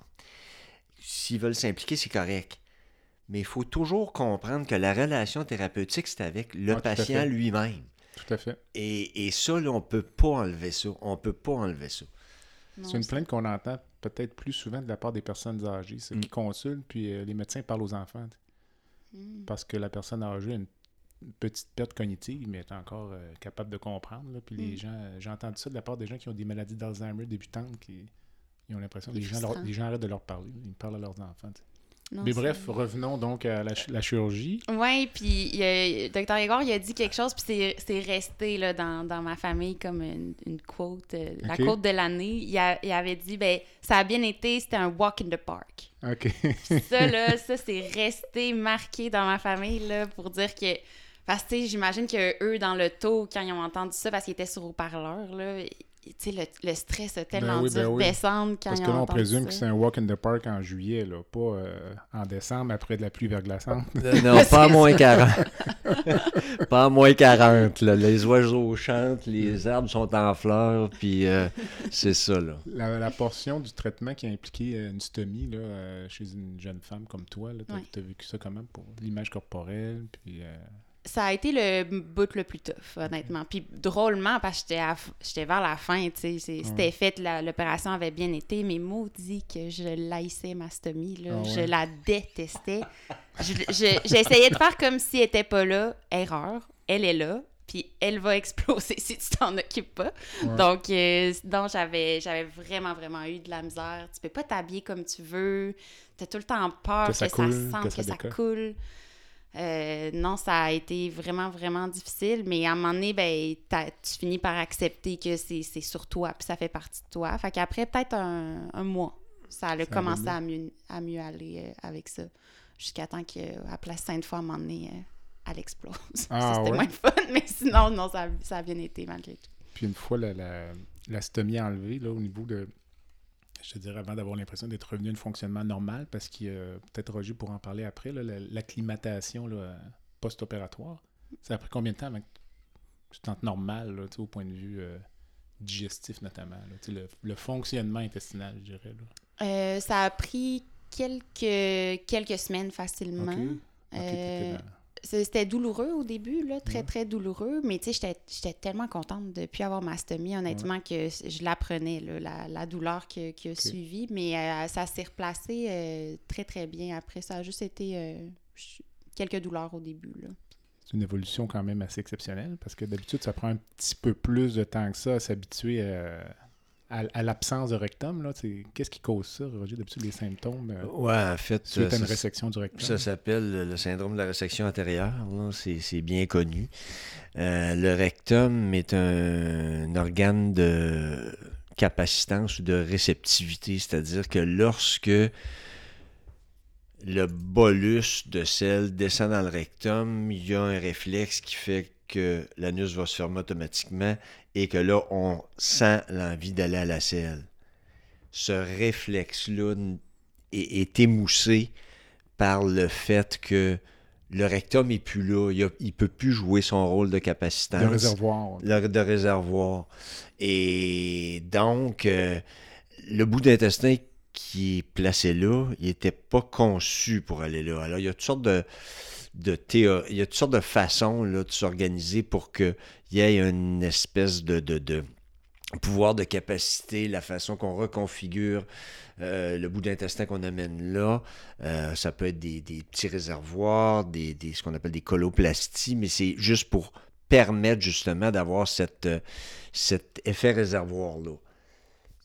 S'ils veulent s'impliquer, c'est correct. Mais il faut toujours comprendre que la relation thérapeutique, c'est avec le patient lui-même. Tout à fait. Et, et ça, là, on peut pas enlever ça. On peut pas enlever ça. C'est une plainte qu'on entend peut-être plus souvent de la part des personnes âgées, ceux Mm. qui consultent, puis euh, les médecins parlent aux enfants. Mm. Parce que la personne âgée a une petite perte cognitive, mais est encore euh, capable de comprendre. là. Puis les Mm. gens, euh, j'ai entendu ça de la part des gens qui ont des maladies d'Alzheimer débutantes, qui ils ont l'impression que C'est les gens, leur- les gens arrêtent de leur parler. Ils parlent à leurs enfants. Non, Mais bref, revenons donc à la, ch- la chirurgie. Ouais, puis Dr. Igor, il a dit quelque chose, puis c'est- resté là, dans, dans ma famille comme une, une quote, euh, la quote de l'année. Il, il avait dit, ben, ça a bien été, c'était un walk in the park. OK. ça, là, ça, c'est resté marqué dans ma famille, là, pour dire que. Parce que, j'imagine que eux, dans le taux, quand ils ont entendu ça, parce qu'ils étaient sur haut-parleur, là, le, le stress a tellement oui, dû ben oui. quand Parce que là, on présume ça. que c'est un walk in the park en juillet, là, pas euh, en décembre après de la pluie verglaçante. Euh, Non, pas à moins 40. pas à moins 40. là. Les oiseaux chantent, les arbres sont en fleurs, puis euh, c'est ça, là. La, la portion du traitement qui a impliqué une stomie là, euh, chez une jeune femme comme toi, tu as, Ouais. vécu ça quand même pour l'image corporelle. Puis, euh, Ça a été le bout le plus tough, honnêtement. Puis drôlement, parce que j'étais vers la fin, tu sais. C'était fait, l'opération avait bien été, mais maudit que je laissais ma stomie, là. Ah ouais. Je la détestais. Je- je- J'essayais de faire comme si elle était pas là. Erreur. Elle est là. Puis elle va exploser si tu t'en occupes pas. Ouais. Donc, euh, donc j'avais, j'avais vraiment, vraiment eu de la misère. Tu peux pas t'habiller comme tu veux. T'as tout le temps peur Que que ça coule, sente, que que ça coule. Euh, non, ça a été vraiment, vraiment difficile. Mais à un moment donné, ben, tu finis par accepter que c'est, c'est sur toi, puis ça fait partie de toi. Fait qu'après peut-être un, un mois, ça a commencé à mieux, à mieux aller euh, avec ça. Jusqu'à temps qu'à Place Sainte-Foy, à un moment donné, euh, elle explose. Ah, c'était ouais? moins fun, mais sinon, non, ça, a- ça a bien été malgré tout. puis une fois la, la, la stomie enlevée, là, au niveau de. Je te dirais avant d'avoir l'impression d'être revenu à un fonctionnement normal, parce qu'il y a peut-être Roger pour en parler après, l'acclimatation post-opératoire. Ça a pris combien de temps avant que tu te sentes normal là, au point de vue euh, digestif notamment, là, le, le fonctionnement intestinal, je dirais. Là? Euh, ça a pris quelques, quelques semaines facilement. Ok. Ok, t'étais Euh, dans- c'est- C'était douloureux au début, là, très, très douloureux. Mais tu sais, j'étais- tellement contente de ne plus avoir ma stomie, honnêtement, que je l'apprenais, la, la douleur qui a suivi. Mais euh, ça s'est replacé euh, très, très bien après. Ça a juste été euh, quelques douleurs au début. Là. C'est une évolution quand même assez exceptionnelle parce que d'habitude, ça prend un petit peu plus de temps que ça à s'habituer euh, à, à l'absence de rectum. là. Qu'est-ce qui cause ça, Roger? D'habitude, les symptômes euh, Ouais, en fait, suite à une ça- résection du rectum? Ça s'appelle le syndrome de la résection antérieure. C'est bien connu. Euh, le rectum est un, organe de capacitance ou de réceptivité, c'est-à-dire que lorsque le bolus de sel descend dans le rectum, il y a un réflexe qui fait que l'anus va se fermer automatiquement et que là, on sent l'envie d'aller à la selle. Ce réflexe-là est, est émoussé par le fait que le rectum est plus là. Il ne peut plus jouer son rôle de capacitance. Le réservoir. Le- de réservoir. Et donc, euh, le bout d'intestin qui est placé là, il n'était pas conçu pour aller là. Alors, il y a toutes sortes de, il y a toutes sortes de façons là, de s'organiser pour qu'il y ait une espèce de, de, de pouvoir de capacité, la façon qu'on reconfigure euh, le bout d'intestin qu'on amène là. Euh, ça peut être des, des petits réservoirs, des, des- ce qu'on appelle des coloplasties, mais c'est juste pour permettre justement d'avoir euh, cet effet réservoir-là.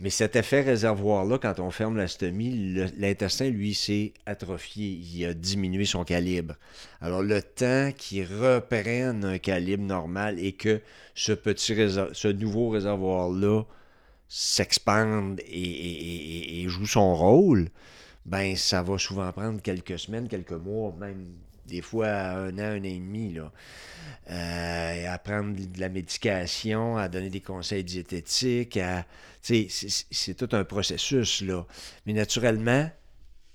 Mais cet effet réservoir-là, quand on ferme la stomie, l'intestin, lui, s'est atrophié. Il a diminué son calibre. Alors, le temps qu'il reprenne un calibre normal et que ce nouveau réservoir-là s'expande et joue son rôle, ben ça va souvent prendre quelques semaines, quelques mois, même des fois un an, un an et demi. Là. Euh, à prendre de la médication, à donner des conseils diététiques, c'est tout un processus. Là. Mais naturellement,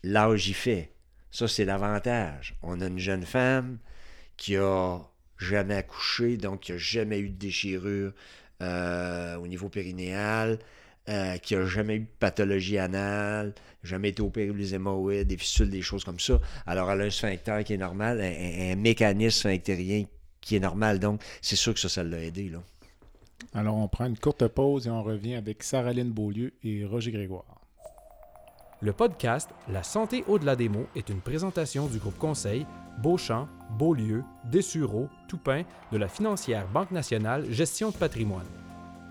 l'âge y fait. Ça, c'est l'avantage. On a une jeune femme qui a jamais accouché, donc qui a jamais eu de déchirure euh, au niveau périnéal, euh, qui a jamais eu de pathologie anale, jamais été opéré les hémorroïdes, des fistules, des choses comme ça. Alors, elle a un sphincter qui est normal, un, mécanisme sphinctérien qui est normal. Donc, c'est sûr que ça, ça l'a aidé. Là. Alors, on prend une courte pause et on revient avec Sarah-Lyne Beaulieu et Roger Grégoire. Le podcast La santé au-delà des mots est une présentation du groupe conseil Beauchamp, Beaulieu, Dessureau, Toupin de la financière Banque nationale Gestion de patrimoine.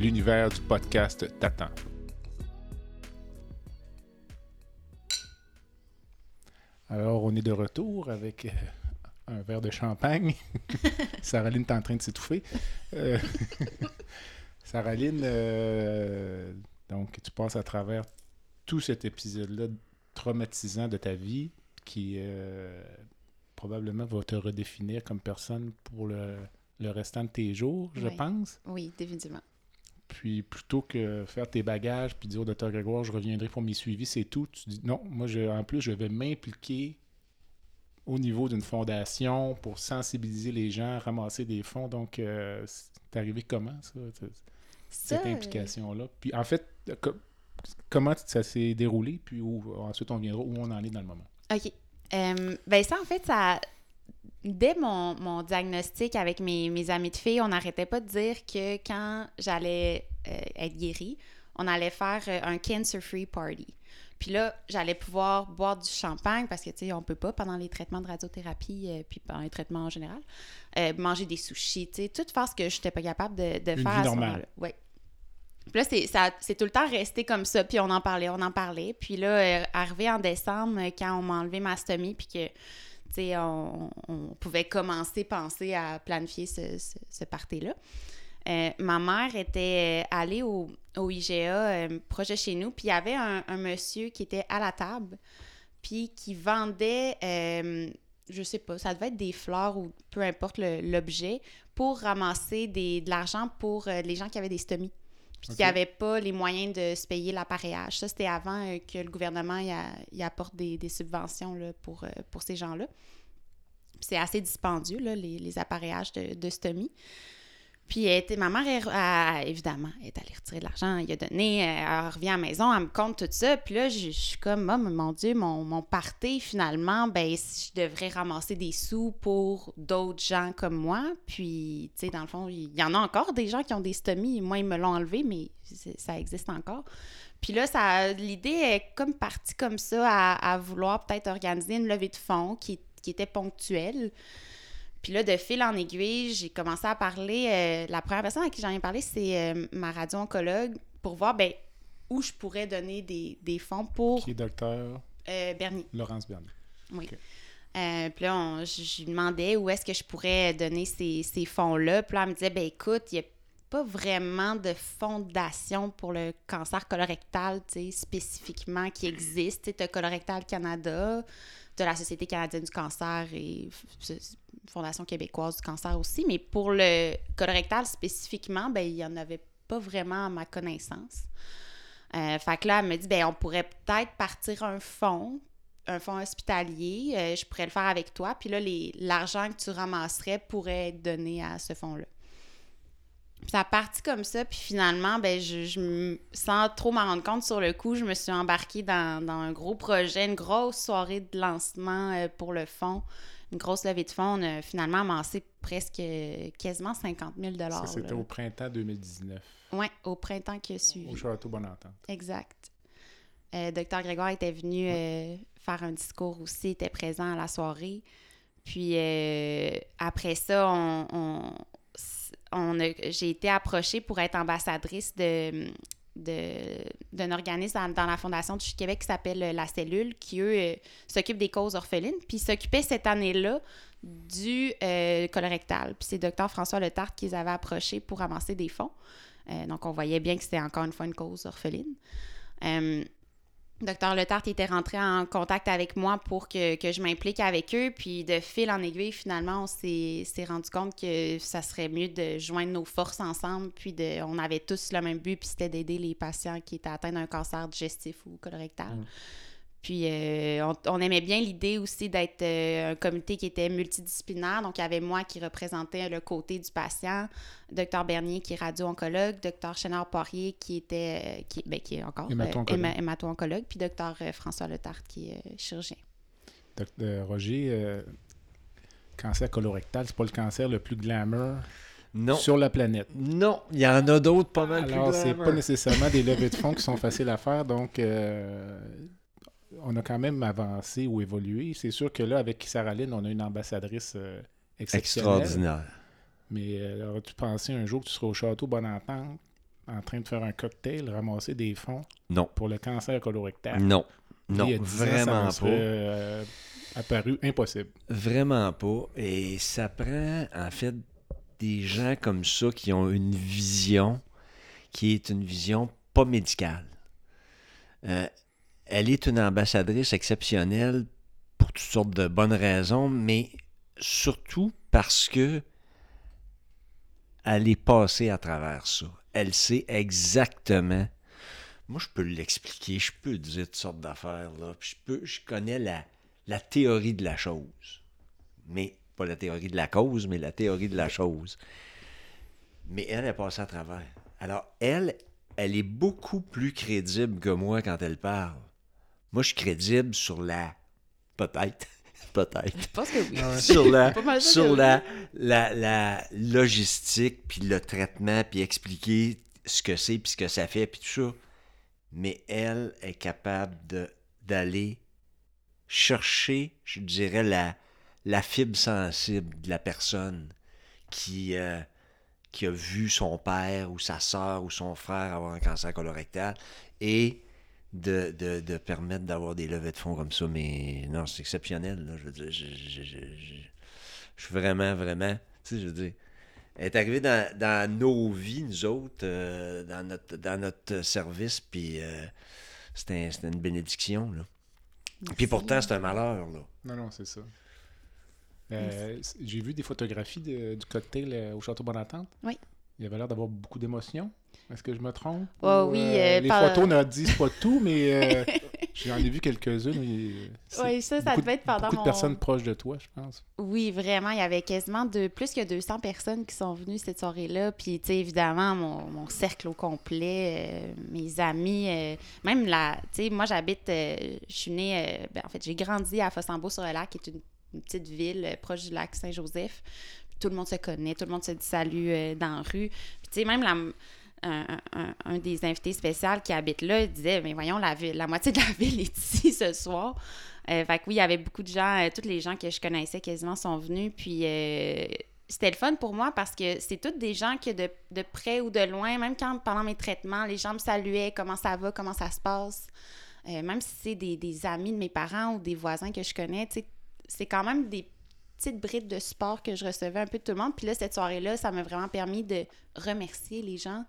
L'univers du podcast t'attend. Alors, on est de retour avec euh, un verre de champagne. Saraline est en train de s'étouffer. Euh, Saraline, euh, donc tu passes à travers tout cet épisode-là traumatisant de ta vie qui euh, probablement va te redéfinir comme personne pour le, le restant de tes jours, je pense. Oui, définitivement. Puis plutôt que faire tes bagages puis dire au docteur Grégoire, je reviendrai pour mes suivis, c'est tout, tu dis non, moi je, en plus je vais m'impliquer au niveau d'une fondation pour sensibiliser les gens, ramasser des fonds. Donc, euh, c'est arrivé comment ça, cette- euh, implication-là? Puis en fait, co- comment ça s'est déroulé? Puis où, ensuite on viendra où on en est dans le moment? OK. Euh, ben ça, en fait, ça... Dès mon, mon diagnostic avec mes, mes amis de filles, on n'arrêtait pas de dire que quand j'allais euh, être guérie, on allait faire euh, un cancer-free party. Puis là, j'allais pouvoir boire du champagne parce que, tu sais, on peut pas pendant les traitements de radiothérapie, euh, puis pendant les traitements en général, euh, manger des sushis, tu sais, tout faire ce que je n'étais pas capable de, de Une faire vie à ce moment-là. Ouais. Puis là, c'est, ça, c'est tout le temps resté comme ça, puis on en parlait, on en parlait. Puis là, euh, arrivé en décembre, quand on m'a enlevé ma stomie, puis que, on, pouvait commencer à penser à planifier ce, party-là. Euh, ma mère était euh, allée au, IGA euh, proche de chez nous, puis il y avait un, monsieur qui était à la table, puis qui vendait, euh, je sais pas, ça devait être des fleurs ou peu importe l'objet, pour ramasser de l'argent pour les gens qui avaient des stomies, puis Ok. qui n'avaient pas les moyens de se payer l'appareillage. Ça, c'était avant euh, que le gouvernement y a- y apporte des, des subventions là, pour, euh, pour ces gens-là. C'est assez dispendieux, là, les, les appareillages de, de stomie. Puis elle était, ma mère, évidemment, est allée retirer de l'argent, elle a donné, elle, revient à la maison, elle me compte tout ça. Puis là, je, suis comme, oh, mon Dieu, mon, mon finalement, ben, je devrais ramasser des sous pour d'autres gens comme moi. Puis, tu sais, dans le fond, il y en a encore des gens qui ont des stomies. Moi, ils me l'ont enlevé, mais ça existe encore. Puis là, ça, l'idée est comme partie comme ça à, à vouloir peut-être organiser une levée de fonds qui, qui était ponctuelle. Puis là, de fil en aiguille, j'ai commencé à parler. euh, la première personne à qui j'en ai parlé, c'est euh, ma radio-oncologue pour voir ben, où je pourrais donner des, des fonds pour Qui est docteur? euh, Bernier. Laurence Bernier. Oui. Euh, puis là, on- je, lui demandais où est-ce que je pourrais donner ces, ces fonds-là. Puis là, elle me disait, ben écoute, il n'y a pas vraiment de fondation pour le cancer colorectal, tu sais, spécifiquement, qui existe. Tu sais, as Colorectal Canada, de la Société canadienne du cancer et Fondation québécoise du cancer aussi. Mais pour le colorectal spécifiquement, ben il n'y en avait pas vraiment à ma connaissance. Euh, là, elle me dit, ben on pourrait peut-être partir un fonds un fonds hospitalier, euh, je pourrais le faire avec toi, puis là, l'argent que tu ramasserais pourrait être donné à ce fonds-là. Puis ça a parti comme ça, puis finalement, ben, je, je sans trop m'en rendre compte sur le coup, je me suis embarquée dans, dans un gros projet, une grosse soirée de lancement euh, pour le fonds, une grosse levée de fonds. On a finalement amassé presque quasiment 50 000 Ça, c'était au printemps 2019, Ouais, au printemps qui a suivi. au Château Bonentente. Exact. Euh, Docteur Grégoire était venu euh, faire un discours aussi, était présent à la soirée. Puis euh, après ça, on, on- j'ai été approchée pour être ambassadrice de, d'un organisme dans, la Fondation du Québec qui s'appelle euh, La Cellule, qui, eux, euh, s'occupent des causes orphelines. Puis ils s'occupaient cette année-là du euh, colorectal. Puis c'est Docteur François Letarte qui les avait approchés pour amasser des fonds. Euh, donc, on voyait bien que c'était encore une fois une cause orpheline. Docteur Letarte était rentré en contact avec moi pour que, je m'implique avec eux. Puis, de fil en aiguille, finalement, on s'est s'est rendu compte que ça serait mieux de joindre nos forces ensemble. Puis, de, on avait tous le même but, puis c'était d'aider les patients qui étaient atteints d'un cancer digestif ou colorectal. Mm. Puis euh, on, on aimait bien l'idée aussi d'être euh, un comité qui était multidisciplinaire. Donc, il y avait moi qui représentais le côté du patient, Dr Bernier qui est radio-oncologue, Dr Chénard-Poirier qui était, euh, qui, ben, qui est encore Hémato-oncologue. héma- hémato-oncologue, puis Dr François Letarte qui est euh, chirurgien. Euh, Roger, euh, cancer colorectal, c'est pas le cancer le plus glamour Non. sur la planète. Non, il y en a d'autres pas mal Alors, plus c'est pas nécessairement des levées de fonds qui sont faciles à faire, donc euh, on a quand même avancé ou évolué. C'est sûr que là, avec Sarah Lynn, on a une ambassadrice euh, exceptionnelle. Extraordinaire. Mais euh, aurais-tu pensé un jour que tu seras au château Bonentente en train de faire un cocktail, ramasser des fonds Non. pour le cancer colorectal? Non. Non, Il y a 10 ans, ça vraiment me pas. euh, apparu impossible. Vraiment pas. Et ça prend, en fait, des gens comme ça qui ont une vision qui est une vision pas médicale. Euh, elle est une ambassadrice exceptionnelle pour toutes sortes de bonnes raisons, mais surtout parce que elle est passée à travers ça. Elle sait exactement. Moi, je peux l'expliquer, je peux dire toutes sortes d'affaires, Je, peux, je connais la, la théorie de la chose. Mais pas la théorie de la cause, mais la théorie de la chose. Mais elle est passée à travers. Alors, elle, elle est beaucoup plus crédible que moi quand elle parle. Moi, je suis crédible sur la. Peut-être. Peut-être Je pense que oui. sur la, Pas mal ça sur la, la, la logistique, puis le traitement, puis expliquer ce que c'est, puis ce que ça fait, puis tout ça. Mais elle est capable de, d'aller chercher, je dirais, la, la fibre sensible de la personne qui, euh, qui a vu son père ou sa soeur ou son frère avoir un cancer colorectal et de, de, de permettre d'avoir des levées de fonds comme ça. Mais non, c'est exceptionnel. Là. Je veux dire, je, je- je- je- je suis vraiment, vraiment, tu sais, je veux dire, elle est arrivée dans, dans nos vies, nous autres, euh, dans, notre, dans notre service, puis euh, c'était c'était une bénédiction. Là. Puis pourtant, c'est un malheur. Là. Non, non, c'est ça. Euh, J'ai vu des photographies de- du cocktail euh, au Château Bonentente. Oui. Il avait l'air d'avoir beaucoup d'émotions. Est-ce que je me trompe? Oh Ou, oui, euh, euh, les par- photos ne disent pas tout, mais euh, j'en ai vu quelques-unes. Oui, ça, ça devait de- être pendant Beaucoup mon... de personnes proches de toi, je pense. Oui, vraiment. Il y avait quasiment de, plus que 200 personnes qui sont venues cette soirée-là. Puis, tu sais, évidemment, mon, mon cercle au complet, mes amis, même la... Tu sais, moi, j'habite... je suis née... ben, en fait, j'ai grandi à Fossambeau-sur-le-Lac, qui est une, une petite ville proche du lac Saint-Joseph. Tout le monde se connaît, tout le monde se dit salut euh, dans la rue. Puis, tu sais, même la... Un, des invités spéciaux qui habite là disait mais voyons la ville la moitié de la ville est ici ce soir euh, fait que oui, il y avait beaucoup de gens, euh, tous les gens que je connaissais quasiment sont venus. Puis euh, c'était le fun pour moi parce que c'est tous des gens que de, de près ou de loin, même quand pendant mes traitements, les gens me saluaient, comment ça va, comment ça se passe. Euh, même si c'est des, des amis de mes parents ou des voisins que je connais, c'est quand même des petites brides de support que je recevais un peu de tout le monde. Puis là, cette soirée-là, ça m'a vraiment permis de remercier les gens,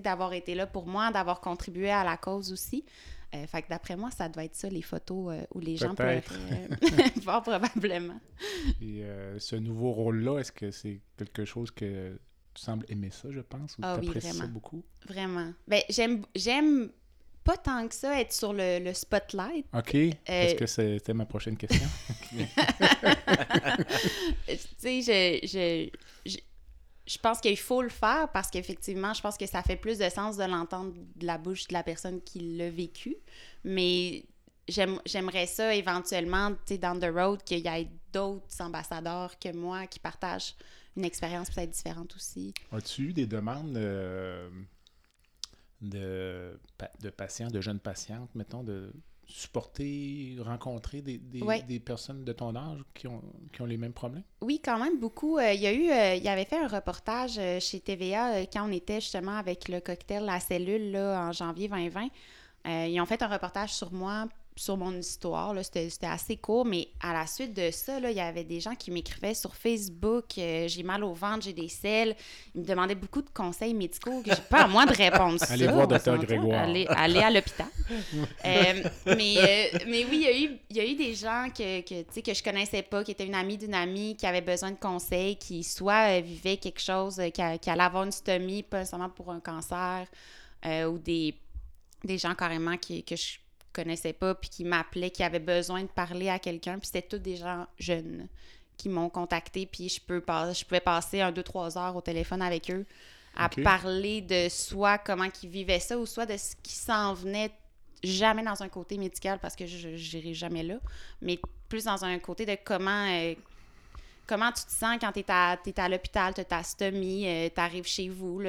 d'avoir été là pour moi, d'avoir contribué à la cause aussi. Euh, fait que d'après moi, ça doit être ça, les photos euh, où les gens pleuraient. Peut-être. euh, fort probablement. Et euh, ce nouveau rôle-là, est-ce que c'est quelque chose que tu sembles aimer ça, je pense, ou Ah oui, ça beaucoup? Vraiment. Ben, j'aime, j'aime pas tant que ça être sur le, le spotlight. OK. Est-ce que c'était ma prochaine question? tu sais, je, je, je, pense qu'il faut le faire parce qu'effectivement, je pense que ça fait plus de sens de l'entendre de la bouche de la personne qui l'a vécu. Mais j'aime, j'aimerais ça éventuellement, tu sais, down the road, qu'il y ait d'autres ambassadeurs que moi qui partagent une expérience peut-être différente aussi. As-tu eu des demandes euh, de, de patients, de jeunes patientes, mettons, de supporter, rencontrer des, des, Ouais. des personnes de ton âge qui ont, qui ont les mêmes problèmes? Oui, quand même beaucoup. Euh, il y a eu, euh, il avait fait un reportage euh, chez TVA quand on était justement avec le cocktail La Cellule là, en janvier 2020. Euh, ils ont fait un reportage sur moi, sur mon histoire. C'était assez court, mais à la suite de ça, il y avait des gens qui m'écrivaient sur Facebook euh, J'ai mal au ventre, j'ai des selles. Ils me demandaient beaucoup de conseils médicaux que j'ai pas à moi de répondre ça. Allez voir Dr. Grégoire. Allez, allez à l'hôpital. Euh, mais, euh, mais oui, il y, a eu, il y a eu des gens que, que, tu sais, que je connaissais pas, qui étaient une amie d'une amie, qui avait besoin de conseils, qui soit vivaient quelque chose, qui, a- qui allait avoir une stomie, pas nécessairement pour un cancer, ou des, des gens carrément qui, que je connaissais pas, puis qui m'appelaient, qui avaient besoin de parler à quelqu'un. Puis c'était tous des gens jeunes qui m'ont contacté, puis je, peux pas, je pouvais passer un, deux, trois heures au téléphone avec eux à parler de soit comment ils vivaient ça ou soit de ce qui s'en venait jamais dans un côté médical parce que je n'irai jamais là, mais plus dans un côté de comment euh, comment tu te sens quand tu es à, t'es à l'hôpital, tu as ta stomie, tu arrives chez vous,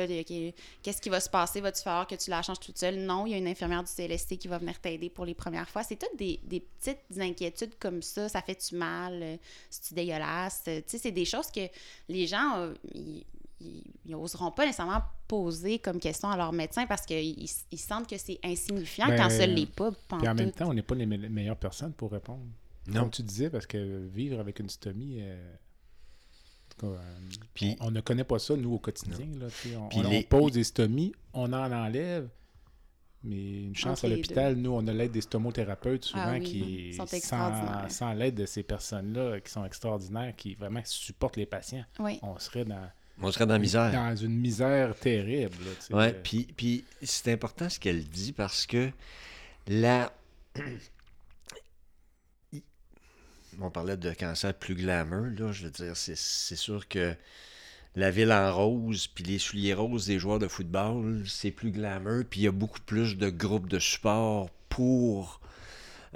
qu'est-ce qui va se passer? Va-tu falloir que tu la changes toute seule? Non, il y a une infirmière du CLSC qui va venir t'aider pour les premières fois. C'est toutes des, des petites inquiétudes comme ça. Ça fait-tu mal? Euh, C'est-tu dégueulasse? Euh, Tu sais, c'est des choses que les gens, euh, ils, ils, ils oseront pas nécessairement poser comme question à leur médecin parce qu'ils ils sentent que c'est insignifiant Ben, quand ça l'est pas. Puis en même temps, on n'est pas les me- les meilleures personnes pour répondre. Non. Comme tu disais, parce que vivre avec une stomie, euh, tout cas, euh, Puis- on, on ne connaît pas ça, nous, au quotidien. Là, on, Puis on- on les- pose des stomies, on en enlève. Mais une chance à l'hôpital, nous, on a l'aide des stomothérapeutes souvent Ah oui, qui, sont sans, extraordinaires. sans l'aide de ces personnes-là qui sont extraordinaires, qui vraiment supportent les patients, Oui. on serait dans, On serait dans la misère. dans une misère terrible. puis, puis c'est important ce qu'elle dit parce que la. On parlait de cancer plus glamour, là. Je veux dire, c'est, sûr que la ville en rose, puis les souliers roses des joueurs de football, c'est plus glamour, puis il y a beaucoup plus de groupes de support pour,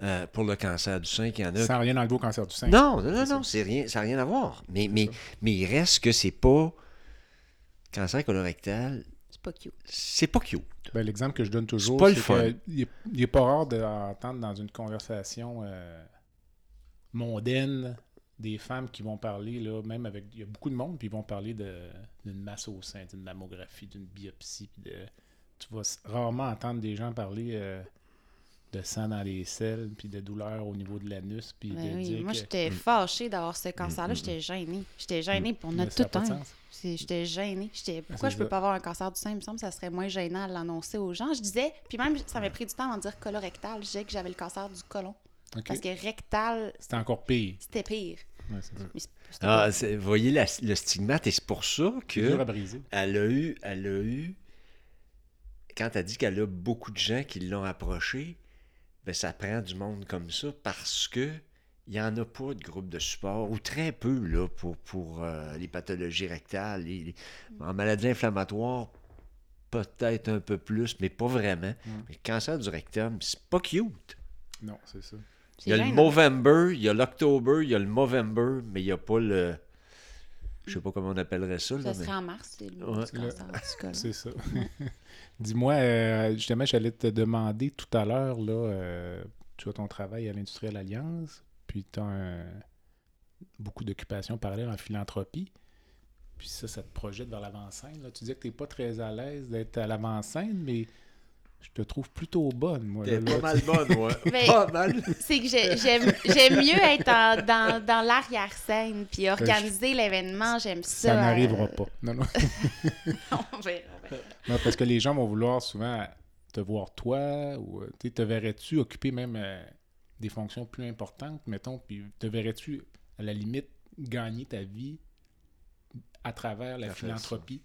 euh, pour le cancer du sein qu'il y en a. Sans rien enlever au cancer du sein. Non, non, non, C'est non, ça. rien, ça n'a rien à voir. Mais, mais, ça. mais il reste que c'est pas. Cancer colorectal, C'est pas cute. c'est pas cute. Ben, L'exemple que je donne toujours, pas le c'est fun. que il est- il n'est pas rare d'entendre dans une conversation euh, mondaine des femmes qui vont parler, là, même avec. Il y a beaucoup de monde, puis ils vont parler de- d'une masse au sein, d'une mammographie, d'une biopsie. puis de, tu vas rarement entendre des gens parler euh, de sang dans les selles, puis de douleur au niveau de l'anus, puis Ben de oui, dire moi, que- j'étais fâchée d'avoir ce cancer-là. J'étais gênée. J'étais gênée. puis On a Mais tout de un. J'étais gênée. J'étais, pourquoi je peux ça. pas avoir un cancer du sein? Il me semble que ça serait moins gênant à l'annoncer aux gens. Je disais, puis même, ça m'a pris du temps avant de dire colorectal. Je disais que j'avais le cancer du côlon. Parce que rectal, C'était encore pire. c'était pire. Ouais, c'est Ah, c'est- voyez la- le stigmate, et c'est pour ça C'est dur à que briser. elle a eu, elle a eu, quand elle dit qu'elle a beaucoup de gens qui l'ont approché, ben ça prend du monde comme ça parce que il n'y en a pas de groupe de support, ou très peu là, pour, pour euh, les pathologies rectales. les- les- en maladie inflammatoire, peut-être un peu plus, mais pas vraiment. Mais le cancer du rectum, c'est pas cute. Non, c'est ça. Il y a le gênant. Movember, il y a l'October, il y a le Movember, mais il n'y a pas le. Je sais pas comment on appellerait ça. Là, Ça mais- serait en mars, c'est le Ouais. C'est ça. Dis-moi, euh, justement, j'allais te demander tout à l'heure, là, euh, tu as ton travail à l'Industrielle Alliance, puis tu as beaucoup d'occupations parallèles en philanthropie. Puis ça, ça te projette vers l'avant-scène. là. Tu disais que tu n'es pas très à l'aise d'être à l'avant-scène, mais je te trouve plutôt bonne, moi. T'es pas mal bonne, ouais. Mais- Pas mal. C'est que j'ai- j'aime mieux être en- dans, dans l'arrière-scène puis organiser l'événement. J'aime ça. Ça n'arrivera euh, pas. Non, non. on verra, on verra. Non, parce que les gens vont vouloir souvent te voir toi, ou euh, te verrais-tu occuper même euh, des fonctions plus importantes, mettons, puis te verrais-tu, à la limite, gagner ta vie à travers la philanthropie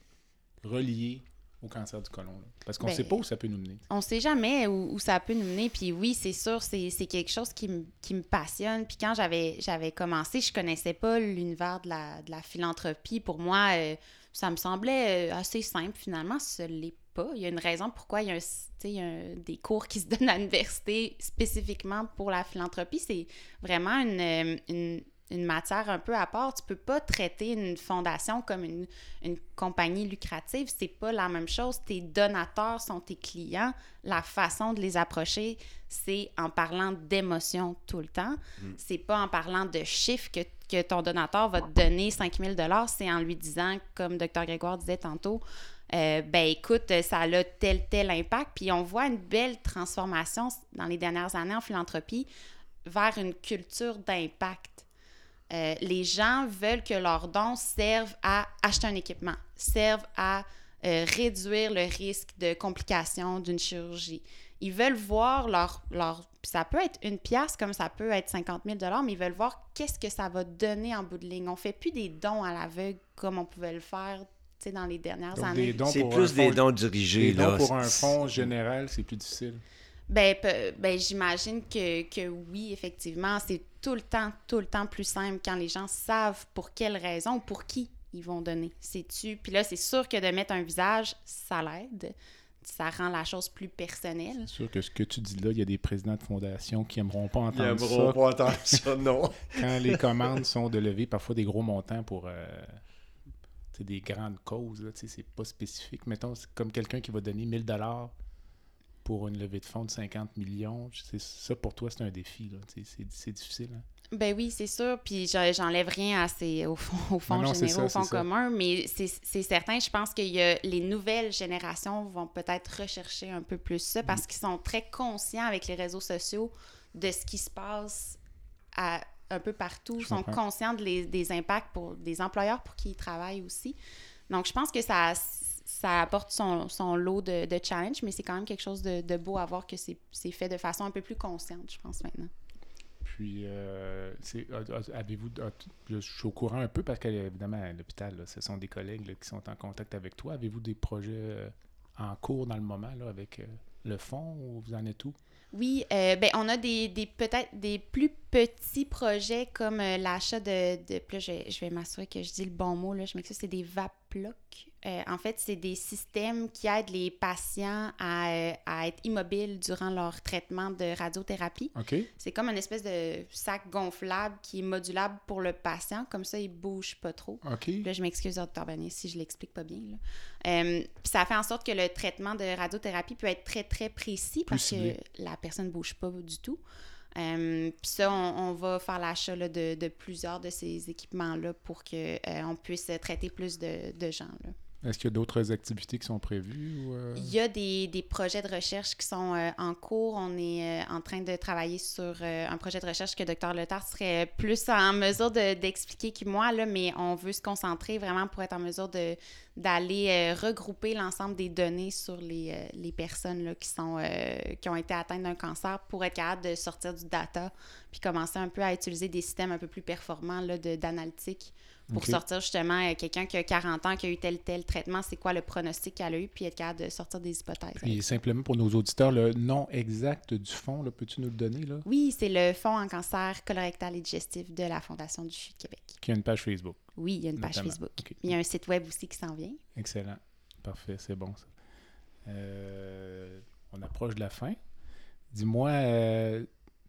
reliée au cancer du côlon? là? Parce qu'on Ben, sait pas où ça peut nous mener. On sait jamais où, où ça peut nous mener. Puis oui, c'est sûr, c'est quelque chose qui, me- qui me passionne. Puis quand j'avais j'avais commencé, je connaissais pas l'univers de la, de la philanthropie. Pour moi, euh, ça me semblait euh, assez simple. Finalement, ce l'est pas. Il y a une raison pourquoi il y a, un, il y a un- des cours qui se donnent à l'université spécifiquement pour la philanthropie. C'est vraiment une, euh, une, une matière un peu à part. Tu peux pas traiter une fondation comme une, une compagnie lucrative. C'est pas la même chose. Tes donateurs sont tes clients. La façon de les approcher, c'est en parlant d'émotions tout le temps. C'est pas en parlant de chiffres que, que ton donateur va te donner 5000 dollars. C'est en lui disant, comme Dr Grégoire disait tantôt, euh, ben écoute, ça a tel, tel impact. Puis on voit une belle transformation dans les dernières années en philanthropie vers une culture d'impact. Euh, les gens veulent que leurs dons servent à acheter un équipement, servent à euh, réduire le risque de complications d'une chirurgie. Ils veulent voir leur... leur ça peut être une pièce comme ça peut être 50 000 mais ils veulent voir qu'est-ce que ça va donner en bout de ligne. On fait plus des dons à l'aveugle comme on pouvait le faire tu sais, dans les dernières Donc, années. des C'est plus des dons des dirigés. dons là. pour un fonds général, c'est plus difficile. Ben, ben j'imagine que, que oui, effectivement, c'est tout le temps, tout le temps plus simple quand les gens savent pour quelle raison, pour qui ils vont donner. C'est-tu? Puis là, c'est sûr que de mettre un visage, ça l'aide. Ça rend la chose plus personnelle. C'est sûr que ce que tu dis là, il y a des présidents de fondation qui aimeront pas Ils entendre aimeront ça pas entendre ça, non. quand les commandes sont de lever parfois des gros montants pour euh, des grandes causes. C'est pas spécifique. Mettons, c'est comme quelqu'un qui va donner 1000 dollars pour une levée de fonds de 50 millions. Ça, pour toi, c'est un défi. C'est difficile. hein? Ben oui, c'est sûr. Puis j'en- j'enlève rien à ces, au fond, au fond Non, généraux, ça, au fond commun, mais c'est certain, je pense que y a, les nouvelles générations vont peut-être rechercher un peu plus ça parce qu'ils sont très conscients avec les réseaux sociaux de ce qui se passe à, un peu partout, Je sont conscients de les- des impacts pour des employeurs pour qui ils travaillent aussi. Donc je pense que ça, ça apporte son, son lot de, de challenge, mais c'est quand même quelque chose de, de beau à voir que c'est c'est fait de façon un peu plus consciente, je pense, maintenant. Puis, euh, c'est- a- a- avez-vous. Je suis au courant un peu parce qu'évidemment, à l'hôpital, là, ce sont des collègues là, qui sont en contact avec toi. Avez-vous des projets euh, en cours dans le moment là, avec euh, le fonds ou vous en êtes où? Oui, euh, ben on a des, des peut-être des plus petits projets comme euh, l'achat de, de là, je, vais- je vais m'assurer que je dis le bon mot là, je m'excuse, c'est des VAPLOC. Euh, en fait, c'est des systèmes qui aident les patients à, euh, à être immobiles durant leur traitement de radiothérapie. OK. C'est comme une espèce de sac gonflable qui est modulable pour le patient, comme ça il bouge pas trop. OK. Là, je m'excuse, Dr. Bernier, si je l'explique pas bien. là. Euh, ça fait en sorte que le traitement de radiothérapie peut être très, très précis parce ciblé. que la personne ne bouge pas du tout. Euh, puis ça, on, va faire l'achat de, de plusieurs de ces équipements-là pour qu'on puisse traiter plus de, de gens. là. Est-ce qu'il y a d'autres activités qui sont prévues? Ou, euh, Il y a des, des projets de recherche qui sont euh, en cours. On est euh, en train de travailler sur un projet de recherche que Dr. Letard serait plus en mesure de- d'expliquer que moi, là, mais on veut se concentrer vraiment pour être en mesure d'aller regrouper l'ensemble des données sur les, les personnes là, qui, sont, qui ont été atteintes d'un cancer pour être capable de sortir du data puis commencer un peu à utiliser des systèmes un peu plus performants d'analytique pour sortir justement euh, quelqu'un qui a 40 ans, qui a eu tel tel traitement, c'est quoi le pronostic qu'elle a eu, puis être capable de sortir des hypothèses. Puis simplement pour nos auditeurs, le nom exact du fonds, peux-tu nous le donner? Là? Oui, c'est le Fonds en cancer colorectal et digestif de la Fondation du CHU de Québec. Qui a une page Facebook. Oui, il y a une page. Facebook. OK. Il y a un site web aussi qui s'en vient. Excellent. Parfait, c'est bon ça. Euh, on approche de la fin. Dis-moi, euh,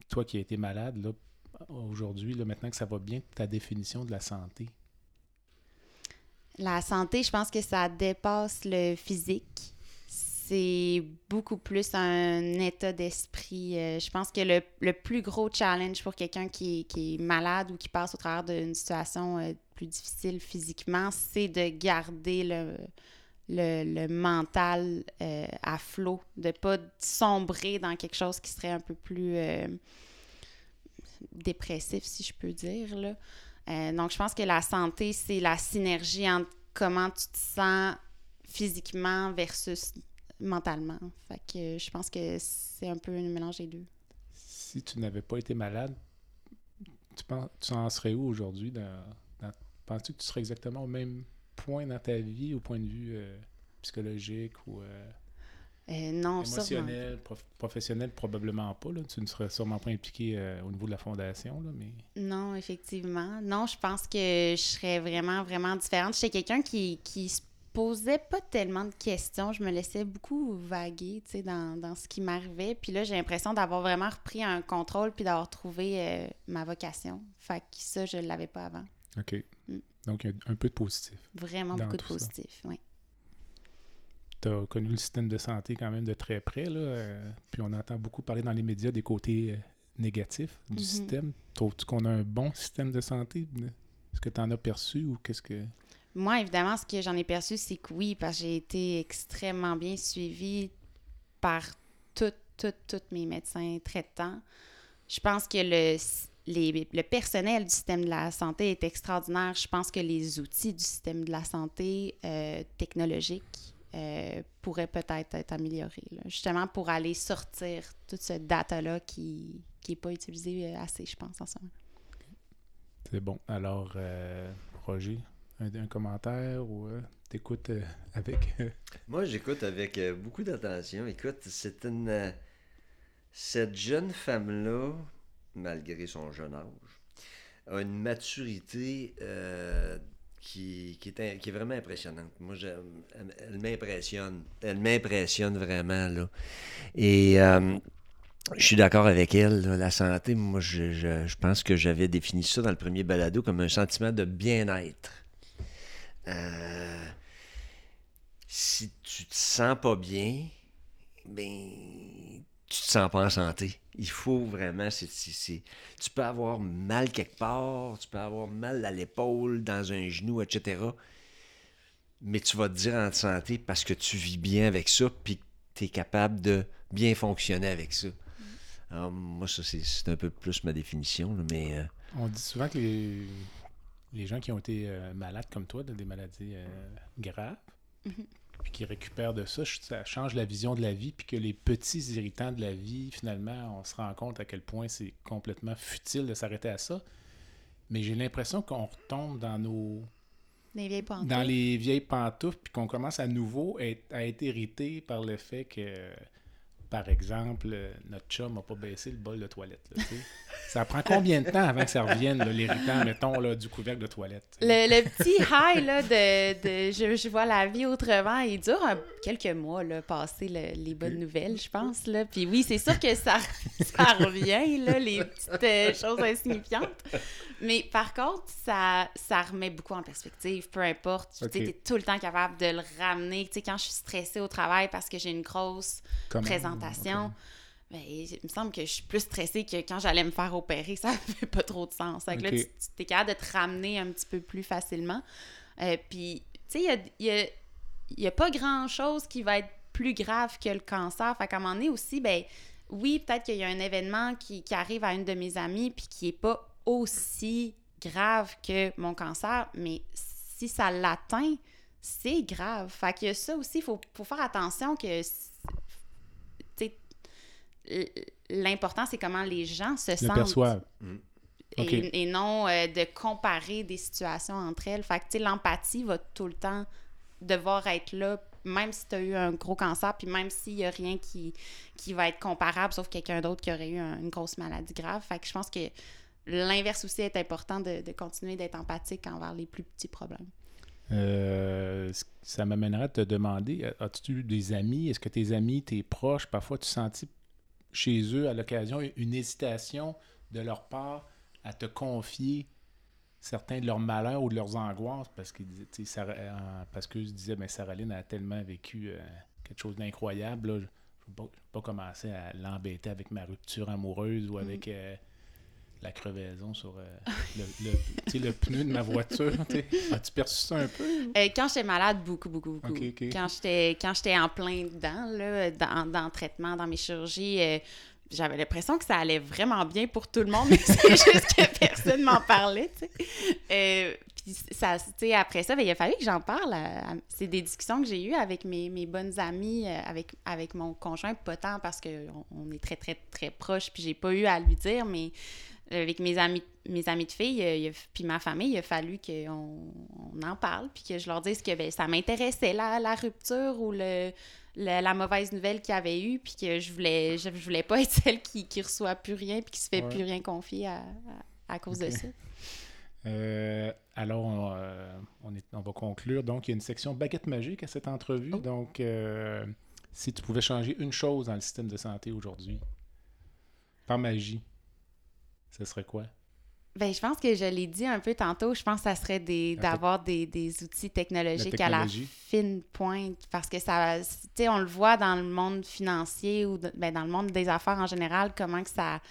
toi qui as été malade, là, aujourd'hui, là, maintenant que ça va bien, ta définition de la santé. La santé, je pense que ça dépasse le physique. C'est beaucoup plus un état d'esprit. Euh, je pense que le, le plus gros challenge pour quelqu'un qui, est- qui est malade ou qui passe au travers d'une situation euh, plus difficile physiquement, c'est de garder le, le, le mental euh, à flot, de pas sombrer dans quelque chose qui serait un peu plus dépressif, si je peux dire. Là. Euh, donc, je pense que la santé, c'est la synergie entre comment tu te sens physiquement versus mentalement. Fait que je pense que c'est un peu un mélange des deux. Si tu n'avais pas été malade, tu, penses, tu en serais où aujourd'hui? Dans, Penses-tu que tu serais exactement au même point dans ta vie, au point de vue euh, psychologique ou euh, Euh, non, sûrement. émotionnel, prof- professionnel? Probablement pas. Là. Tu ne serais sûrement pas impliqué euh, au niveau de la fondation, là, mais... Non, effectivement. Non, je pense que je serais vraiment, vraiment différente. J'étais quelqu'un qui, qui se posait pas tellement de questions. Je me laissais beaucoup vaguer, tu sais, dans, dans ce qui m'arrivait. Puis là, j'ai l'impression d'avoir vraiment repris un contrôle puis d'avoir trouvé euh, ma vocation. Fait que ça, je l'avais pas avant. OK. Mm. Donc, a un peu de positif. Vraiment beaucoup de positif, oui. Tu as connu le système de santé quand même de très près, là. euh, puis on entend beaucoup parler dans les médias des côtés euh, négatifs du Mhm. système. Trouves-tu qu'on a un bon système de santé? Est-ce que tu en as perçu ou qu'est-ce que... Moi, évidemment, ce que j'en ai perçu, c'est que oui, parce que j'ai été extrêmement bien suivie par tous, tous, tous mes médecins traitants. Je pense que le, les- le personnel du système de la santé est extraordinaire. Je pense que les outils du système de la santé euh, technologique euh, pourraient peut-être être améliorés, là, justement pour aller sortir toute ce data-là qui n'est pas utilisé euh, assez, je pense, en ce moment. C'est bon. Alors, euh, Roger, un, un commentaire ou euh, t'écoutes euh, avec... Moi, j'écoute avec euh, beaucoup d'attention. Écoute, c'est une. Cette jeune femme-là, malgré son jeune âge, a une maturité euh, qui, qui, est, qui est vraiment impressionnante. Moi, elle, m'impressionne. Elle m'impressionne vraiment, là. Et euh, je suis d'accord avec elle. La santé, moi, je, je- je pense que j'avais défini ça dans le premier balado comme un sentiment de bien-être. Euh, si tu te sens pas bien, ben, tu te sens pas en santé. Il faut vraiment, c'est, c'est- c'est- tu peux avoir mal quelque part, tu peux avoir mal à l'épaule, dans un genou, etc. Mais tu vas te dire en santé parce que tu vis bien avec ça, puis que tu es capable de bien fonctionner avec ça. Alors, moi, ça, c'est, c'est un peu plus ma définition, là, mais... euh, On dit souvent que les, les gens qui ont été euh, malades comme toi, de des maladies euh, graves, Mhm. Puis qui récupèrent de ça, ça change la vision de la vie, puis que les petits irritants de la vie, finalement, on se rend compte à quel point c'est complètement futile de s'arrêter à ça. Mais j'ai l'impression qu'on retombe dans nos vieilles pantoufles. dans les vieilles pantoufles, puis qu'on commence à nouveau être- à être irrité par le fait que, par exemple, euh, notre chum n'a pas baissé le bol de toilette. là, ça prend combien de temps avant que ça revienne, là, l'irritant, mettons, là, du couvercle de toilette? Le, le petit high là, de, de je, je vois la vie autrement, il dure un- quelques mois, là, passer le- les bonnes nouvelles, je pense. Là. Puis oui, c'est sûr que ça, ça revient, là, les petites euh, choses insignifiantes. Mais par contre, ça, ça remet beaucoup en perspective, peu importe. Tu es tout le temps capable de le ramener. Sais, quand je suis stressée au travail parce que j'ai une grosse Comment- présentation, ben, il me semble que je suis plus stressée que quand j'allais me faire opérer. Ça fait pas trop de sens. Que là, tu, es capable de te ramener un petit peu plus facilement. Euh, Puis, tu sais, il y a, y a- y a pas grand-chose qui va être plus grave que le cancer. Fait qu'à un moment donné aussi, ben oui, peut-être qu'il y a un événement qui, qui arrive à une de mes amies puis qui est pas aussi grave que mon cancer, mais si ça l'atteint, c'est grave. Fait que ça aussi, il faut, faut faire attention que l'important, c'est comment les gens se Le sentent. perçoivent. Et, et non euh, de comparer des situations entre elles. Fait que, l'empathie va tout le temps devoir être là, même si tu as eu un gros cancer, puis même s'il n'y a rien qui, qui va être comparable, sauf quelqu'un d'autre qui aurait eu un- une grosse maladie grave. Fait que je pense que l'inverse aussi est important de, de continuer d'être empathique envers les plus petits problèmes. Euh, ça m'amènerait à te demander, as-tu eu des amis? Est-ce que tes amis, tes proches, parfois tu sentis chez eux à l'occasion une hésitation de leur part à te confier certains de leurs malheurs ou de leurs angoisses parce qu'ils disaient, tu sais, Sarah- euh, parce qu'eux se disaient, mais Saraline a tellement vécu euh, quelque chose d'incroyable, je ne vais pas, je commencer à l'embêter avec ma rupture amoureuse ou avec euh, la crevaison sur euh, le, le- pneu de ma voiture. As-tu perçu ça un peu? Euh, quand j'étais malade, beaucoup, beaucoup, beaucoup. Quand j'étais quand j'étais en plein dedans, là, dans, dans le traitement, dans mes chirurgies, euh, j'avais l'impression que ça allait vraiment bien pour tout le monde, mais c'est juste que personne m'en parlait, puis ça, après ça, ben, il a fallu que j'en parle. c'est des discussions que j'ai eues avec mes, mes bonnes amies, avec, avec mon conjoint, pas tant parce qu'on on est très, très, très proches, puis j'ai pas eu à lui dire, mais avec mes amis, mes amis de filles, euh, puis ma famille, il a fallu qu'on on en parle, puis que je leur dise que ben, ça m'intéressait, la, la rupture ou le, le- la mauvaise nouvelle qu'il y avait eu, puis que je voulais, je, je voulais pas être celle qui, qui reçoit plus rien, puis qui se fait Ouais. plus rien confier à, à, à cause de ça. Euh, alors, on, euh, on est- on va conclure. Donc, il y a une section baguette magique à cette entrevue. Oh. Donc, euh, si tu pouvais changer une chose dans le système de santé aujourd'hui, par magie, ce serait quoi? Ben, je pense que je l'ai dit un peu tantôt, je pense que ça serait des- d'avoir des, des outils technologiques La à la fine pointe parce que ça, tu sais, on le voit dans le monde financier ou de- ben, dans le monde des affaires en général, comment que ça,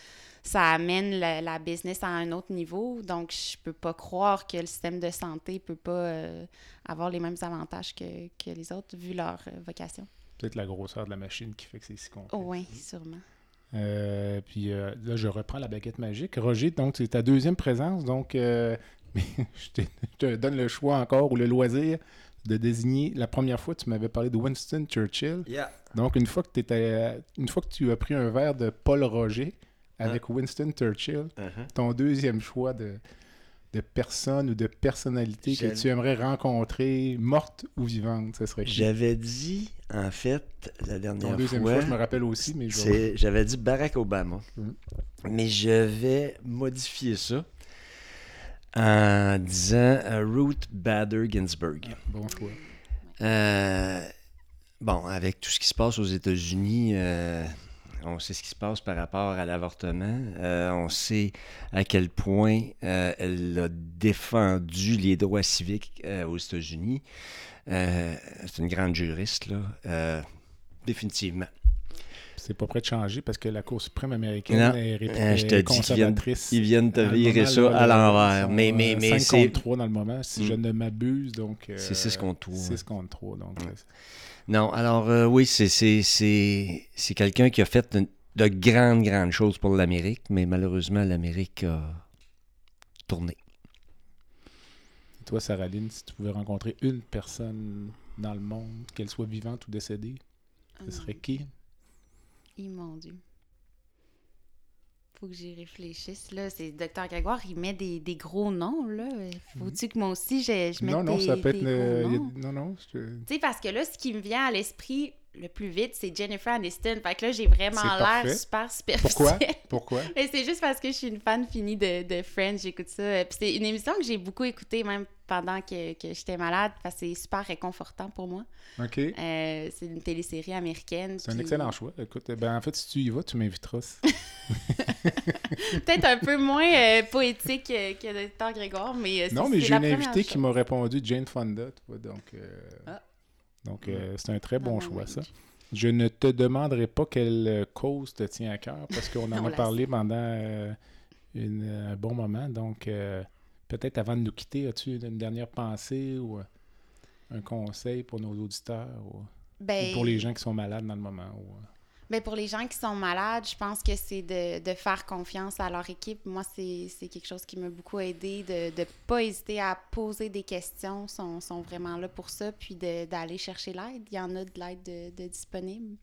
ça amène la, la business à un autre niveau. Donc, je peux pas croire que le système de santé peut pas euh, avoir les mêmes avantages que, que les autres vu leur euh, vocation. Peut-être la grosseur de la machine qui fait que c'est si complexe. Oh, oui, sûrement. Euh, puis euh, là, je reprends la baguette magique. Roger, donc, c'est ta deuxième présence. Donc, euh, je, te, je te donne le choix encore ou le loisir de désigner. La première fois, tu m'avais parlé de Winston Churchill. Yeah. Donc, une fois que, t'étais- une fois que tu as pris un verre de Paul Roger avec Winston Churchill, Uh-huh. ton deuxième choix de, de personne ou de personnalité que tu aimerais rencontrer, morte ou vivante, ce serait? J'avais dit, en fait, la Ton dernière deuxième fois, fois, je me rappelle aussi, mais je j'avais dit Barack Obama. Mhm. Mais je vais modifier ça en disant euh, Ruth Bader Ginsburg. Bon choix. Euh, bon, avec tout ce qui se passe aux États-Unis, euh, on sait ce qui se passe par rapport à l'avortement. Euh, on sait à quel point euh, elle a défendu les droits civiques euh, aux États-Unis. C'est une grande juriste, là. Définitivement. C'est pas prêt de changer parce que la Cour suprême américaine Non, est, ré- euh, je te est dis qu'ils viennent, conservatrice. ils viennent te virer ça à l'envers. ils Mais, mais, euh, mais 5 c'est. contre 3 dans le moment, si Mm. je ne m'abuse. donc euh, C'est 6 contre 3. 6 contre 3. Donc, Mm. euh, Non, alors euh, oui, c'est, c'est, c'est, c'est quelqu'un qui a fait de, de grandes, grandes choses pour l'Amérique, mais malheureusement, l'Amérique a tourné. Et toi, Sarah Lynn, si tu pouvais rencontrer une personne dans le monde, qu'elle soit vivante ou décédée, ce serait qui? Hi, mon Dieu. Faut que j'y réfléchisse. Là, c'est Docteur Grégoire, il met des, des gros noms, là. Faut-tu que moi aussi, je, je mette non, non, des, ça peut être... le- a-? Non, non, Tu sais, parce que là, ce qui me vient à l'esprit le plus vite, c'est Jennifer Aniston. Fait que là, j'ai vraiment l'air super superficielle. Pourquoi? Pourquoi? Mais c'est juste parce que je suis une fan finie de, de Friends, j'écoute ça. Euh, Puis c'est une émission que j'ai beaucoup écoutée même pendant que, que j'étais malade, parce que c'est super réconfortant pour moi. OK. Euh, c'est une télésérie américaine. C'est un excellent choix. Écoute, ben, en fait, si tu y vas, tu m'inviteras. Peut-être un peu moins euh, poétique que Docteur Grégoire, mais euh, Non, mais j'ai une invitée qui m'a répondu, Jane Fonda. tu vois, donc, Ah. donc euh, c'est un très bon Dans mon choix, ça. Je ne te demanderai pas quelle cause te tient à cœur parce qu'on en a parlé pendant euh, une- un bon moment. Donc, euh, peut-être avant de nous quitter, as-tu une dernière pensée ou euh, un conseil pour nos auditeurs ou, ou Ben, pour les gens qui sont malades dans le moment? ou, euh, ben, pour les gens qui sont malades, je pense que c'est de, de faire confiance à leur équipe. Moi, c'est quelque chose qui m'a beaucoup aidé, de ne pas hésiter à poser des questions. Ils sont, sont vraiment là pour ça, puis d'aller chercher l'aide. Il y en a de l'aide de, de disponible.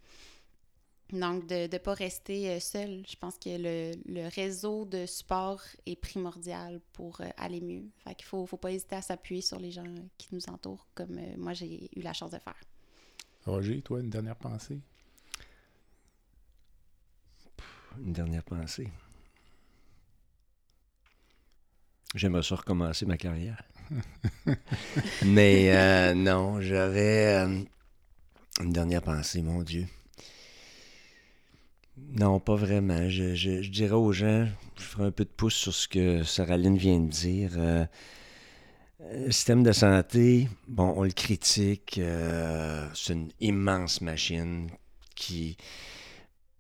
Donc, de ne pas rester euh, seul. Je pense que le, le réseau de support est primordial pour euh, aller mieux. Fait qu'il faut, faut pas hésiter à s'appuyer sur les gens euh, qui nous entourent, comme moi, j'ai eu la chance de faire. Roger, toi, une dernière pensée? Une dernière pensée. J'aimerais ça recommencer ma carrière. Mais euh, non, j'avais euh, une dernière pensée, mon Dieu. Non, pas vraiment. Je, je- je dirais aux gens, je ferai un peu de pouce sur ce que Sarah Lynn vient de dire. Euh, euh, le système de santé, bon, on le critique. euh, c'est une immense machine qui.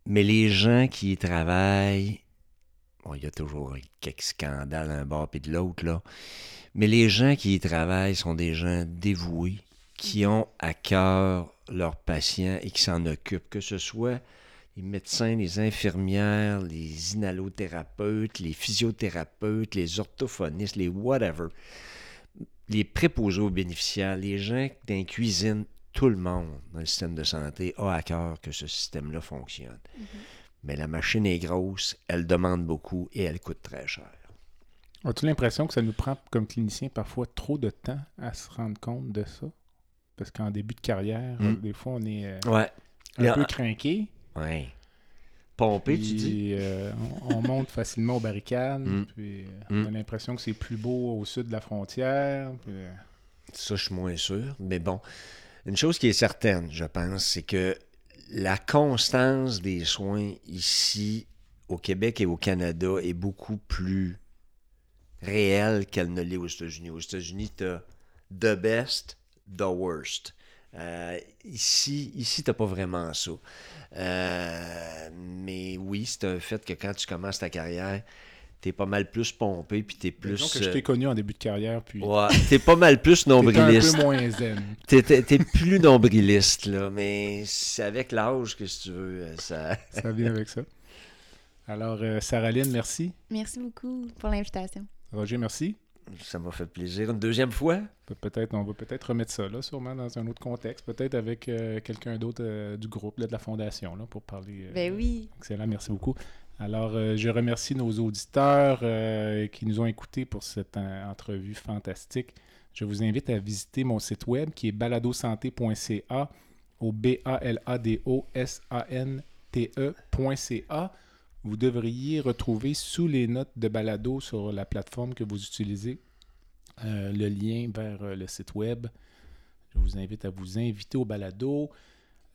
Mais les gens qui y travaillent, bon, il y a toujours quelques scandales d'un bord et de l'autre, là. Mais les gens qui y travaillent sont des gens dévoués, qui ont à cœur leurs patients et qui s'en occupent, que ce soit les médecins, les infirmières, les inhalothérapeutes, les physiothérapeutes, les orthophonistes, les whatever, les préposés aux bénéficiaires, les gens dans les cuisines, tout le monde dans le système de santé a à cœur que ce système-là fonctionne. Mais la machine est grosse, elle demande beaucoup et elle coûte très cher. As-tu l'impression que ça nous prend, comme cliniciens, parfois trop de temps à se rendre compte de ça? Parce qu'en début de carrière, Mm. des fois, on est euh, Ouais. un Là, peu craqué. Ouais. Pompé, tu dis? euh, on, on monte facilement aux barricades. Mm. Puis, euh, on a Mm. l'impression que c'est plus beau au sud de la frontière. puis, euh, Ça, je suis moins sûr. Mais bon, une chose qui est certaine, je pense, c'est que la constance des soins ici, au Québec et au Canada, est beaucoup plus réelle qu'elle ne l'est aux États-Unis. Aux États-Unis, tu as the best, the worst. Euh, ici, ici tu n'as pas vraiment ça. Euh, mais oui, c'est un fait que quand tu commences ta carrière, tu es pas mal plus pompé, puis tu es plus... que je euh, t'ai connu en début de carrière, puis Ouais, t'es pas mal plus t'étais un nombriliste. peu moins zen. T'es, t'es- t'es plus nombriliste, là, mais c'est avec l'âge que si tu veux, euh, ça. Ça vient avec ça. Alors, euh, Sarah Lynn, merci. Merci beaucoup pour l'invitation. Roger, merci. Ça m'a fait plaisir. Une deuxième fois? Pe- Peut-être, on va peut-être remettre ça là, sûrement dans un autre contexte, peut-être avec euh, quelqu'un d'autre euh, du groupe, là, de la fondation, là, pour parler. euh, Ben oui. Excellent, merci beaucoup. Alors, euh, je remercie nos auditeurs euh, qui nous ont écoutés pour cette entrevue fantastique. Je vous invite à visiter mon site web qui est baladosanté.ca au B-A-L-A-D-O-S-A-N-T-E.ca. Vous devriez retrouver sous les notes de balado sur la plateforme que vous utilisez le lien vers le site web. Je vous invite à vous inviter au balado.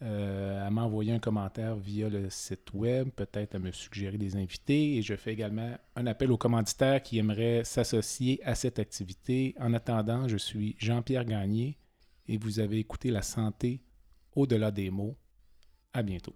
Euh, à m'envoyer un commentaire via le site web, peut-être à me suggérer des invités. Et je fais également un appel aux commanditaires qui aimeraient s'associer à cette activité. En attendant, je suis Jean-Pierre Gagné et vous avez écouté La santé au-delà des mots. À bientôt.